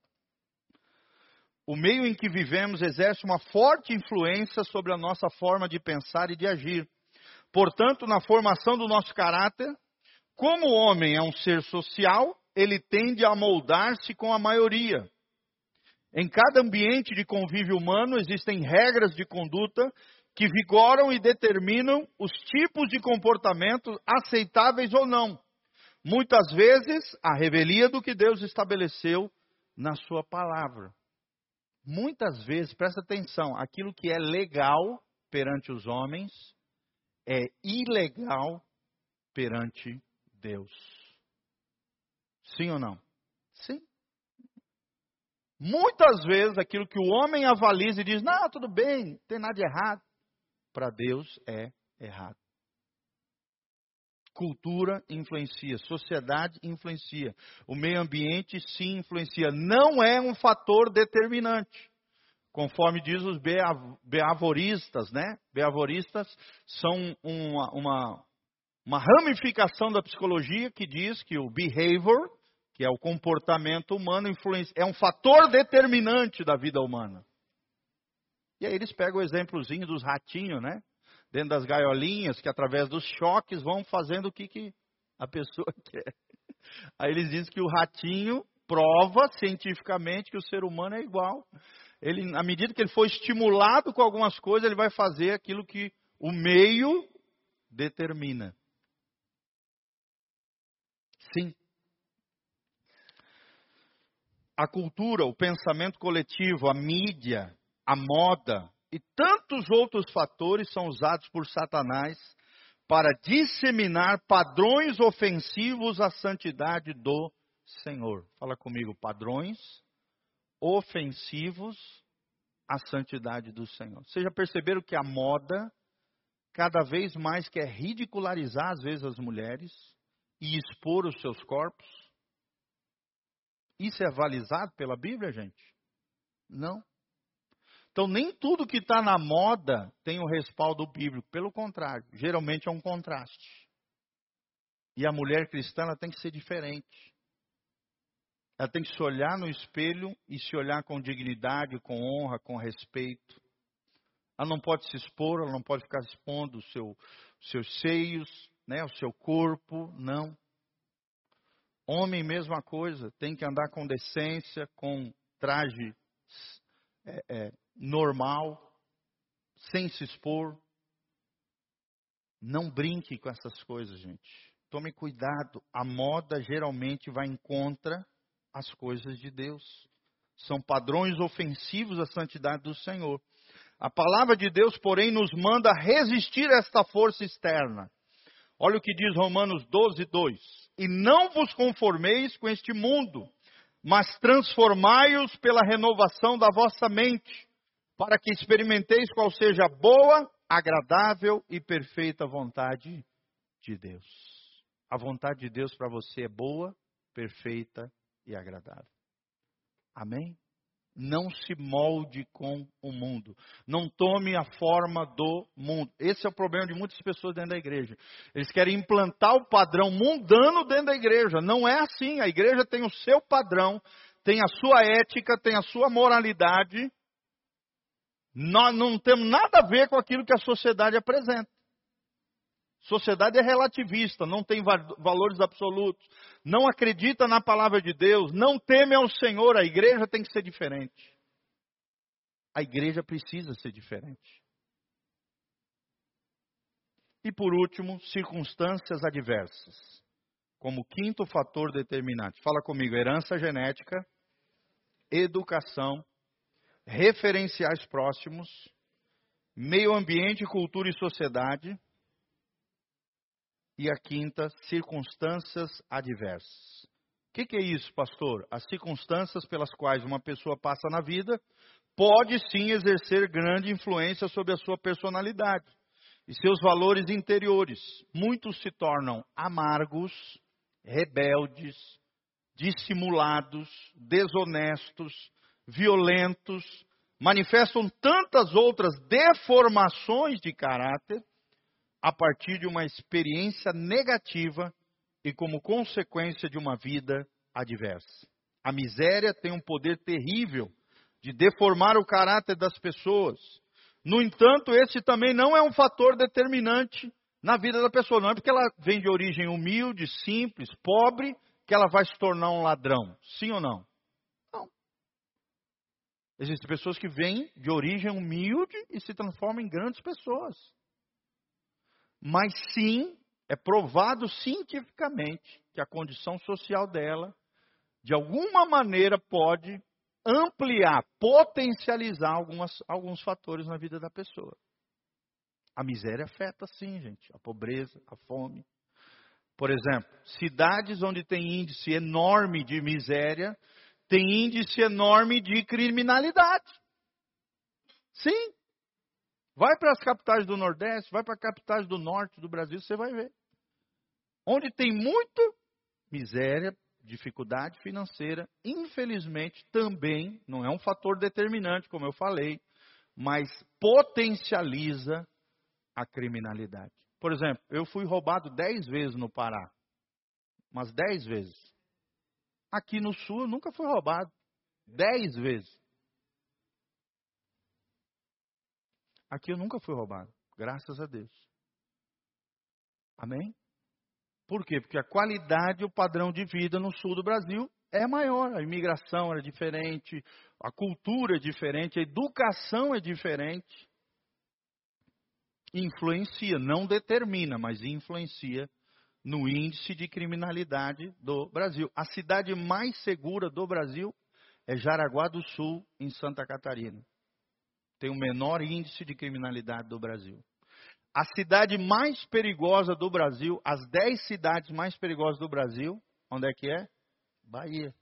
O meio em que vivemos exerce uma forte influência sobre a nossa forma de pensar e de agir. Portanto, na formação do nosso caráter, como o homem é um ser social, ele tende a moldar-se com a maioria. Em cada ambiente de convívio humano existem regras de conduta que vigoram e determinam os tipos de comportamento aceitáveis ou não. Muitas vezes, a revelia do que Deus estabeleceu na Sua palavra. Muitas vezes, presta atenção, aquilo que é legal perante os homens é ilegal perante Deus. Sim ou não? Sim. Muitas vezes aquilo que o homem avaliza e diz, não, tudo bem, não tem nada de errado para Deus é errado. Cultura influencia, sociedade influencia, o meio ambiente sim influencia. Não é um fator determinante. Conforme diz os beavoristas, né? Beavoristas são uma, uma, uma ramificação da psicologia que diz que o behavior, que é o comportamento humano, é um fator determinante da vida humana. E aí eles pegam o exemplozinho dos ratinhos, né? Dentro das gaiolinhas, que através dos choques vão fazendo o que, que a pessoa (laughs) quer. Aí eles dizem que o ratinho prova cientificamente que o ser humano é igual. Ele, à medida que ele for estimulado com algumas coisas, ele vai fazer aquilo que o meio determina. Sim. A cultura, o pensamento coletivo, a mídia, a moda e tantos outros fatores são usados por Satanás para disseminar padrões ofensivos à santidade do Senhor. Fala comigo, padrões ofensivos à santidade do Senhor. Vocês já perceberam que a moda cada vez mais quer ridicularizar às vezes as mulheres e expor os seus corpos? Isso é avalizado pela Bíblia, gente? Não. Então, nem tudo que está na moda tem o respaldo bíblico. Pelo contrário, geralmente é um contraste. E a mulher cristã tem que ser diferente. Ela tem que se olhar no espelho e se olhar com dignidade, com honra, com respeito. Ela não pode se expor, ela não pode ficar expondo os seu, seus seios, né, o seu corpo, não. Homem, mesma coisa, tem que andar com decência, com traje é, é, normal, sem se expor. Não brinque com essas coisas, gente. Tome cuidado. A moda geralmente vai em contra as coisas de Deus. São padrões ofensivos à santidade do Senhor. A palavra de Deus, porém, nos manda resistir a esta força externa. Olha o que diz Romanos 12, 2. E não vos conformeis com este mundo, mas transformai-os pela renovação da vossa mente, para que experimenteis qual seja a boa, agradável e perfeita vontade de Deus. A vontade de Deus para você é boa, perfeita e agradável. Amém? Não se molde com o mundo. Não tome a forma do mundo. Esse é o problema de muitas pessoas dentro da igreja. Eles querem implantar o padrão mundano dentro da igreja. Não é assim. A igreja tem o seu padrão, tem a sua ética, tem a sua moralidade. Nós não temos nada a ver com aquilo que a sociedade apresenta. Sociedade é relativista, não tem valores absolutos, não acredita na palavra de Deus, não teme ao Senhor. A igreja tem que ser diferente. A igreja precisa ser diferente. E por último, circunstâncias adversas, como quinto fator determinante. Fala comigo: herança genética, educação, referenciais próximos, meio ambiente, cultura e sociedade e a quinta, circunstâncias adversas. O que, que, é isso, pastor? As circunstâncias pelas quais uma pessoa passa na vida pode sim exercer grande influência sobre a sua personalidade e seus valores interiores. Muitos se tornam amargos, rebeldes, dissimulados, desonestos, violentos, manifestam tantas outras deformações de caráter a partir de uma experiência negativa e como consequência de uma vida adversa. A miséria tem um poder terrível de deformar o caráter das pessoas. No entanto, esse também não é um fator determinante na vida da pessoa. Não é porque ela vem de origem humilde, simples, pobre, que ela vai se tornar um ladrão. Sim ou não? Não. Existem pessoas que vêm de origem humilde e se transformam em grandes pessoas mas sim é provado cientificamente que a condição social dela, de alguma maneira, pode ampliar, potencializar algumas, alguns fatores na vida da pessoa. A miséria afeta sim, gente, a pobreza, a fome. Por exemplo, cidades onde tem índice enorme de miséria, tem índice enorme de criminalidade. Sim, Vai para as capitais do Nordeste, vai para as capitais do Norte do Brasil, você vai ver. Onde tem muito miséria, dificuldade financeira, infelizmente também não é um fator determinante, como eu falei, mas potencializa a criminalidade. Por exemplo, eu fui roubado dez vezes no Pará. Umas dez vezes. Aqui no Sul eu nunca fui roubado. Dez vezes. Aqui eu nunca fui roubado, graças a Deus. Amém? Por quê? Porque a qualidade e o padrão de vida no sul do Brasil é maior. A imigração é diferente, a cultura é diferente, a educação é diferente. Influencia, não determina, mas influencia no índice de criminalidade do Brasil. A cidade mais segura do Brasil é Jaraguá do Sul, em Santa Catarina tem o menor índice de criminalidade do Brasil. A cidade mais perigosa do Brasil, as 10 cidades mais perigosas do Brasil, onde é que é? Bahia.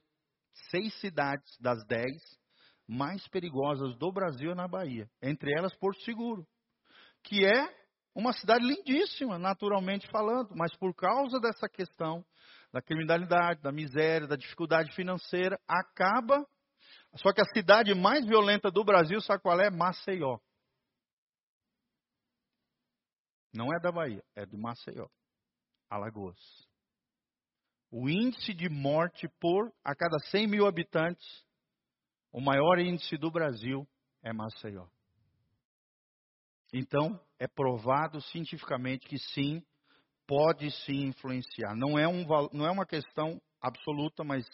Seis cidades das 10 mais perigosas do Brasil é na Bahia. Entre elas, Porto Seguro. Que é uma cidade lindíssima, naturalmente falando, mas por causa dessa questão da criminalidade, da miséria, da dificuldade financeira, acaba só que a cidade mais violenta do Brasil, sabe qual é? Maceió. Não é da Bahia, é de Maceió, Alagoas. O índice de morte por a cada 100 mil habitantes, o maior índice do Brasil é Maceió. Então, é provado cientificamente que sim, pode sim influenciar. Não é, um, não é uma questão absoluta, mas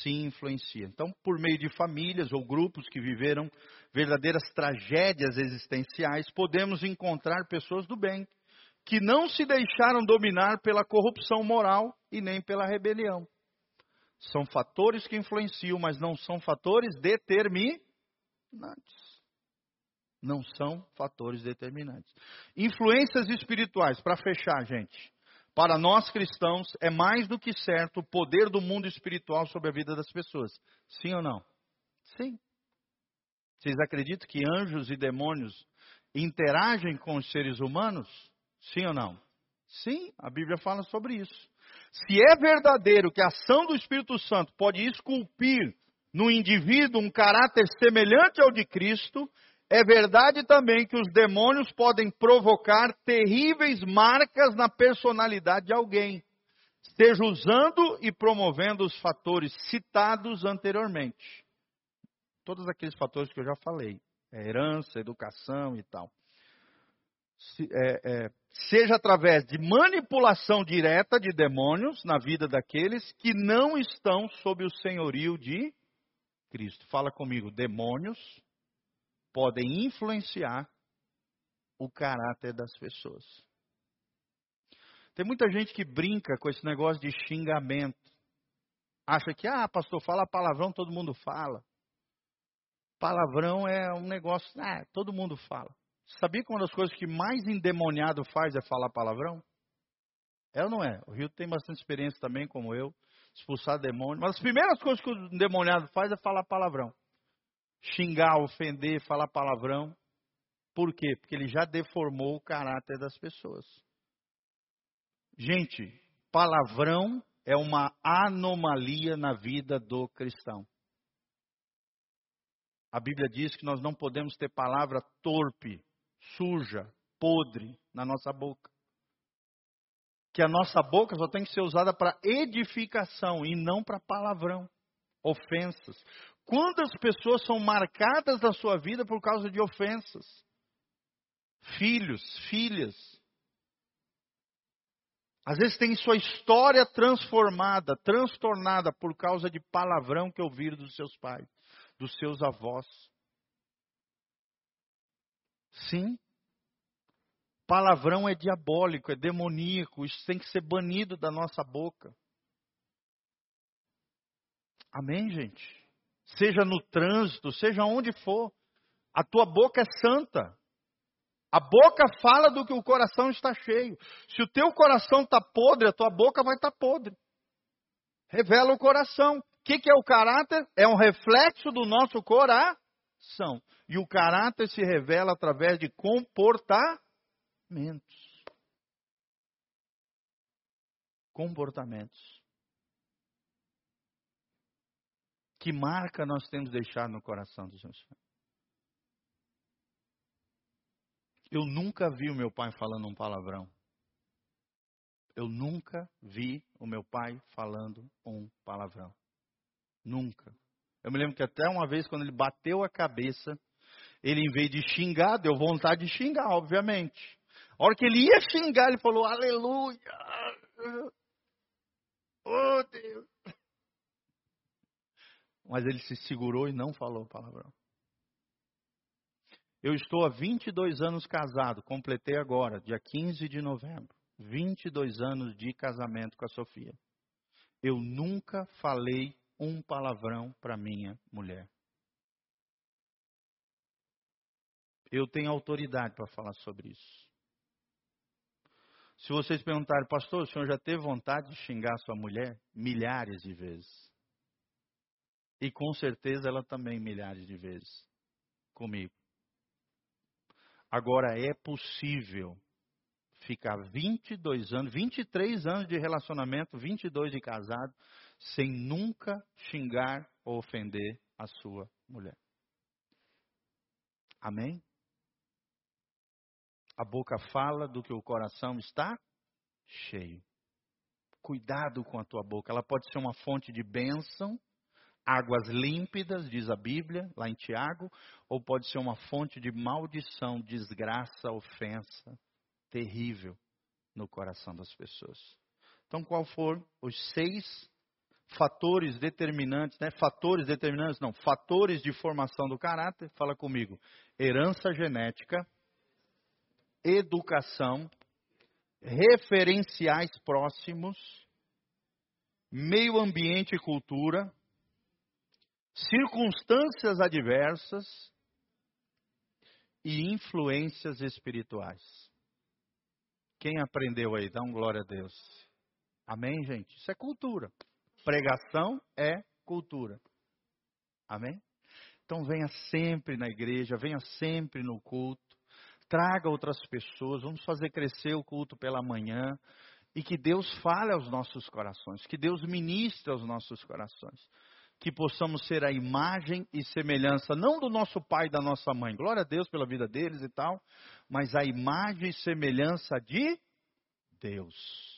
sim influencia. Então, por meio de famílias ou grupos que viveram verdadeiras tragédias existenciais, podemos encontrar pessoas do bem, que não se deixaram dominar pela corrupção moral e nem pela rebelião. São fatores que influenciam, mas não são fatores determinantes. Não são fatores determinantes. Influências espirituais, para fechar, gente. Para nós cristãos, é mais do que certo o poder do mundo espiritual sobre a vida das pessoas. Sim ou não? Sim. Vocês acreditam que anjos e demônios interagem com os seres humanos? Sim ou não? Sim, a Bíblia fala sobre isso. Se é verdadeiro que a ação do Espírito Santo pode esculpir no indivíduo um caráter semelhante ao de Cristo, é verdade também que os demônios podem provocar terríveis marcas na personalidade de alguém, seja usando e promovendo os fatores citados anteriormente. Todos aqueles fatores que eu já falei: é herança, educação e tal é, é, seja através de manipulação direta de demônios na vida daqueles que não estão sob o senhorio de Cristo. Fala comigo, demônios podem influenciar o caráter das pessoas. Tem muita gente que brinca com esse negócio de xingamento. Acha que, ah, pastor, fala palavrão, todo mundo fala. Palavrão é um negócio, ah, todo mundo fala. Sabia que uma das coisas que mais endemoniado faz é falar palavrão? É ou não é? O Rio tem bastante experiência também, como eu, expulsar demônio. Mas as primeiras coisas que o endemoniado faz é falar palavrão. Xingar, ofender, falar palavrão. Por quê? Porque ele já deformou o caráter das pessoas. Gente, palavrão é uma anomalia na vida do cristão. A Bíblia diz que nós não podemos ter palavra torpe, suja, podre na nossa boca. Que a nossa boca só tem que ser usada para edificação e não para palavrão, ofensas. Quantas pessoas são marcadas na sua vida por causa de ofensas? Filhos, filhas. Às vezes tem sua história transformada, transtornada por causa de palavrão que ouviram dos seus pais, dos seus avós. Sim. Palavrão é diabólico, é demoníaco, isso tem que ser banido da nossa boca. Amém, gente? Seja no trânsito, seja onde for, a tua boca é santa. A boca fala do que o coração está cheio. Se o teu coração está podre, a tua boca vai estar tá podre. Revela o coração. O que, que é o caráter? É um reflexo do nosso coração. E o caráter se revela através de comportamentos. Comportamentos. Que marca nós temos deixado no coração dos meus filhos? Eu nunca vi o meu pai falando um palavrão. Eu nunca vi o meu pai falando um palavrão. Nunca. Eu me lembro que até uma vez, quando ele bateu a cabeça, ele, em vez de xingar, deu vontade de xingar, obviamente. A hora que ele ia xingar, ele falou: Aleluia! Oh Deus! Mas ele se segurou e não falou palavrão. Eu estou há 22 anos casado, completei agora, dia 15 de novembro. 22 anos de casamento com a Sofia. Eu nunca falei um palavrão para minha mulher. Eu tenho autoridade para falar sobre isso. Se vocês perguntarem, pastor, o senhor já teve vontade de xingar sua mulher? Milhares de vezes. E com certeza ela também milhares de vezes comigo. Agora é possível ficar 22 anos, 23 anos de relacionamento, 22 de casado, sem nunca xingar ou ofender a sua mulher. Amém? A boca fala do que o coração está cheio. Cuidado com a tua boca, ela pode ser uma fonte de bênção, águas límpidas, diz a Bíblia, lá em Tiago, ou pode ser uma fonte de maldição, desgraça, ofensa, terrível no coração das pessoas. Então, qual for os seis fatores determinantes, né? Fatores determinantes, não, fatores de formação do caráter. Fala comigo. Herança genética, educação, referenciais próximos, meio ambiente e cultura, circunstâncias adversas e influências espirituais. Quem aprendeu aí? Dá um glória a Deus. Amém, gente? Isso é cultura. Pregação é cultura. Amém? Então venha sempre na igreja, venha sempre no culto, traga outras pessoas, vamos fazer crescer o culto pela manhã e que Deus fale aos nossos corações, que Deus ministre aos nossos corações, que possamos ser a imagem e semelhança, não do nosso pai e da nossa mãe, glória a Deus pela vida deles e tal, mas a imagem e semelhança de Deus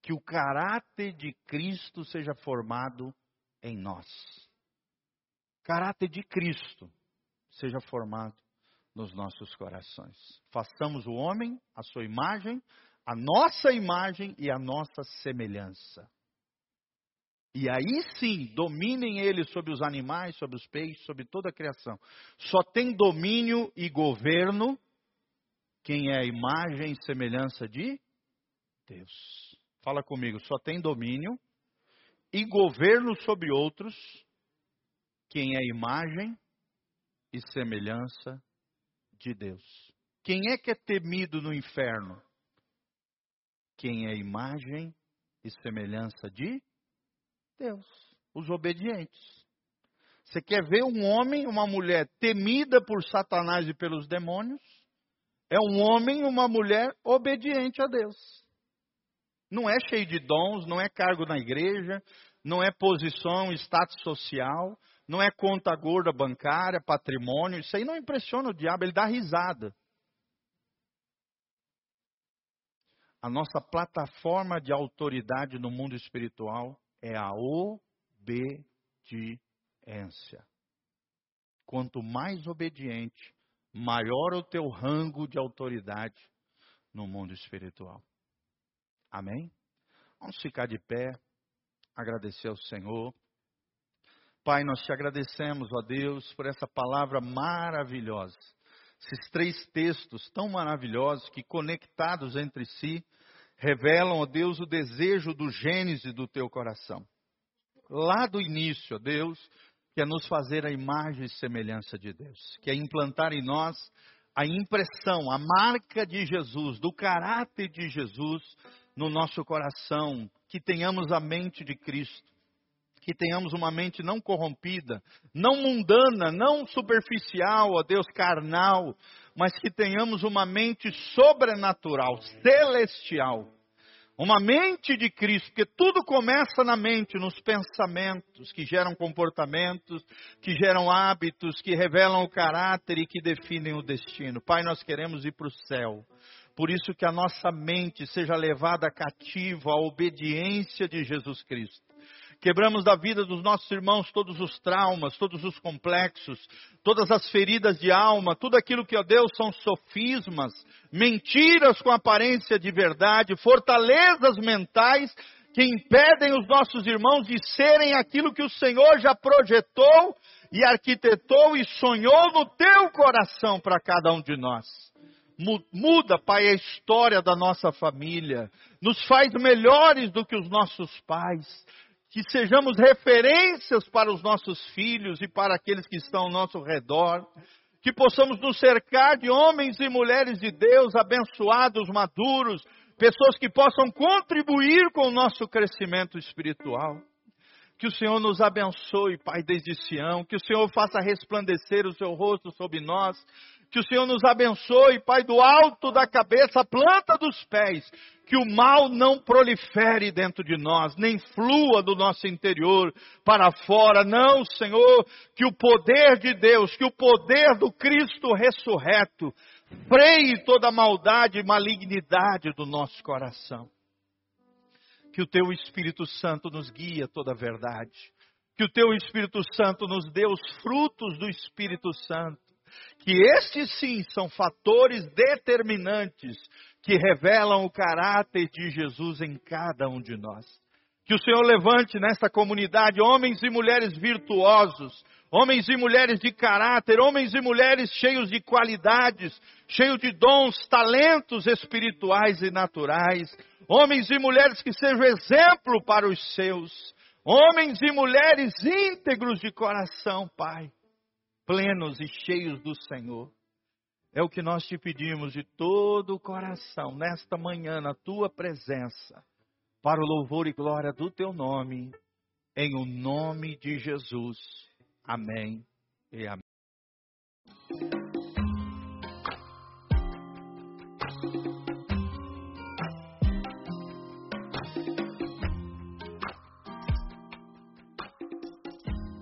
que o caráter de Cristo seja formado em nós. Caráter de Cristo seja formado nos nossos corações. Façamos o homem a sua imagem, a nossa imagem e a nossa semelhança. E aí sim, dominem ele sobre os animais, sobre os peixes, sobre toda a criação. Só tem domínio e governo quem é a imagem e semelhança de Deus. Fala comigo, só tem domínio e governo sobre outros quem é imagem e semelhança de Deus. Quem é que é temido no inferno? Quem é imagem e semelhança de Deus. Os obedientes. Você quer ver um homem, uma mulher temida por Satanás e pelos demônios? É um homem, uma mulher obediente a Deus. Não é cheio de dons, não é cargo na igreja, não é posição, status social, não é conta gorda bancária, patrimônio. Isso aí não impressiona o diabo, ele dá risada. A nossa plataforma de autoridade no mundo espiritual é a obediência. Quanto mais obediente, maior o teu rango de autoridade no mundo espiritual. Amém? Vamos ficar de pé, agradecer ao Senhor. Pai, nós te agradecemos, ó Deus, por essa palavra maravilhosa. Esses três textos tão maravilhosos que, conectados entre si, revelam, ó Deus, o desejo do Gênesis do teu coração. Lá do início, ó Deus, que é nos fazer a imagem e semelhança de Deus, que é implantar em nós a impressão, a marca de Jesus, do caráter de Jesus, no nosso coração, que tenhamos a mente de Cristo, que tenhamos uma mente não corrompida, não mundana, não superficial, ó Deus, carnal, mas que tenhamos uma mente sobrenatural, celestial. Uma mente de Cristo, porque tudo começa na mente, nos pensamentos que geram comportamentos, que geram hábitos, que revelam o caráter e que definem o destino. Pai, nós queremos ir para o céu. Por isso que a nossa mente seja levada cativa à obediência de Jesus Cristo. Quebramos da vida dos nossos irmãos todos os traumas, todos os complexos, todas as feridas de alma, tudo aquilo que, ó Deus, são sofismas, mentiras com aparência de verdade, fortalezas mentais que impedem os nossos irmãos de serem aquilo que o Senhor já projetou e arquitetou e sonhou no teu coração para cada um de nós. Muda, Pai, a história da nossa família. Nos faz melhores do que os nossos pais. Que sejamos referências para os nossos filhos e para aqueles que estão ao nosso redor. Que possamos nos cercar de homens e mulheres de Deus, abençoados, maduros, pessoas que possam contribuir com o nosso crescimento espiritual. Que o Senhor nos abençoe, Pai, desde Sião. Que o Senhor faça resplandecer o seu rosto sobre nós. Que o Senhor nos abençoe, Pai, do alto da cabeça, planta dos pés. Que o mal não prolifere dentro de nós, nem flua do nosso interior para fora. Não, Senhor, que o poder de Deus, que o poder do Cristo ressurreto, freie toda maldade e malignidade do nosso coração. Que o Teu Espírito Santo nos guie toda a verdade. Que o Teu Espírito Santo nos dê os frutos do Espírito Santo que estes sim são fatores determinantes que revelam o caráter de Jesus em cada um de nós. Que o Senhor levante nesta comunidade homens e mulheres virtuosos, homens e mulheres de caráter, homens e mulheres cheios de qualidades, cheios de dons, talentos espirituais e naturais, homens e mulheres que sejam exemplo para os seus, homens e mulheres íntegros de coração, Pai, plenos e cheios do Senhor. É o que nós te pedimos de todo o coração, nesta manhã, na tua presença para o louvor e glória do teu nome, em o nome de Jesus. Amém e amém.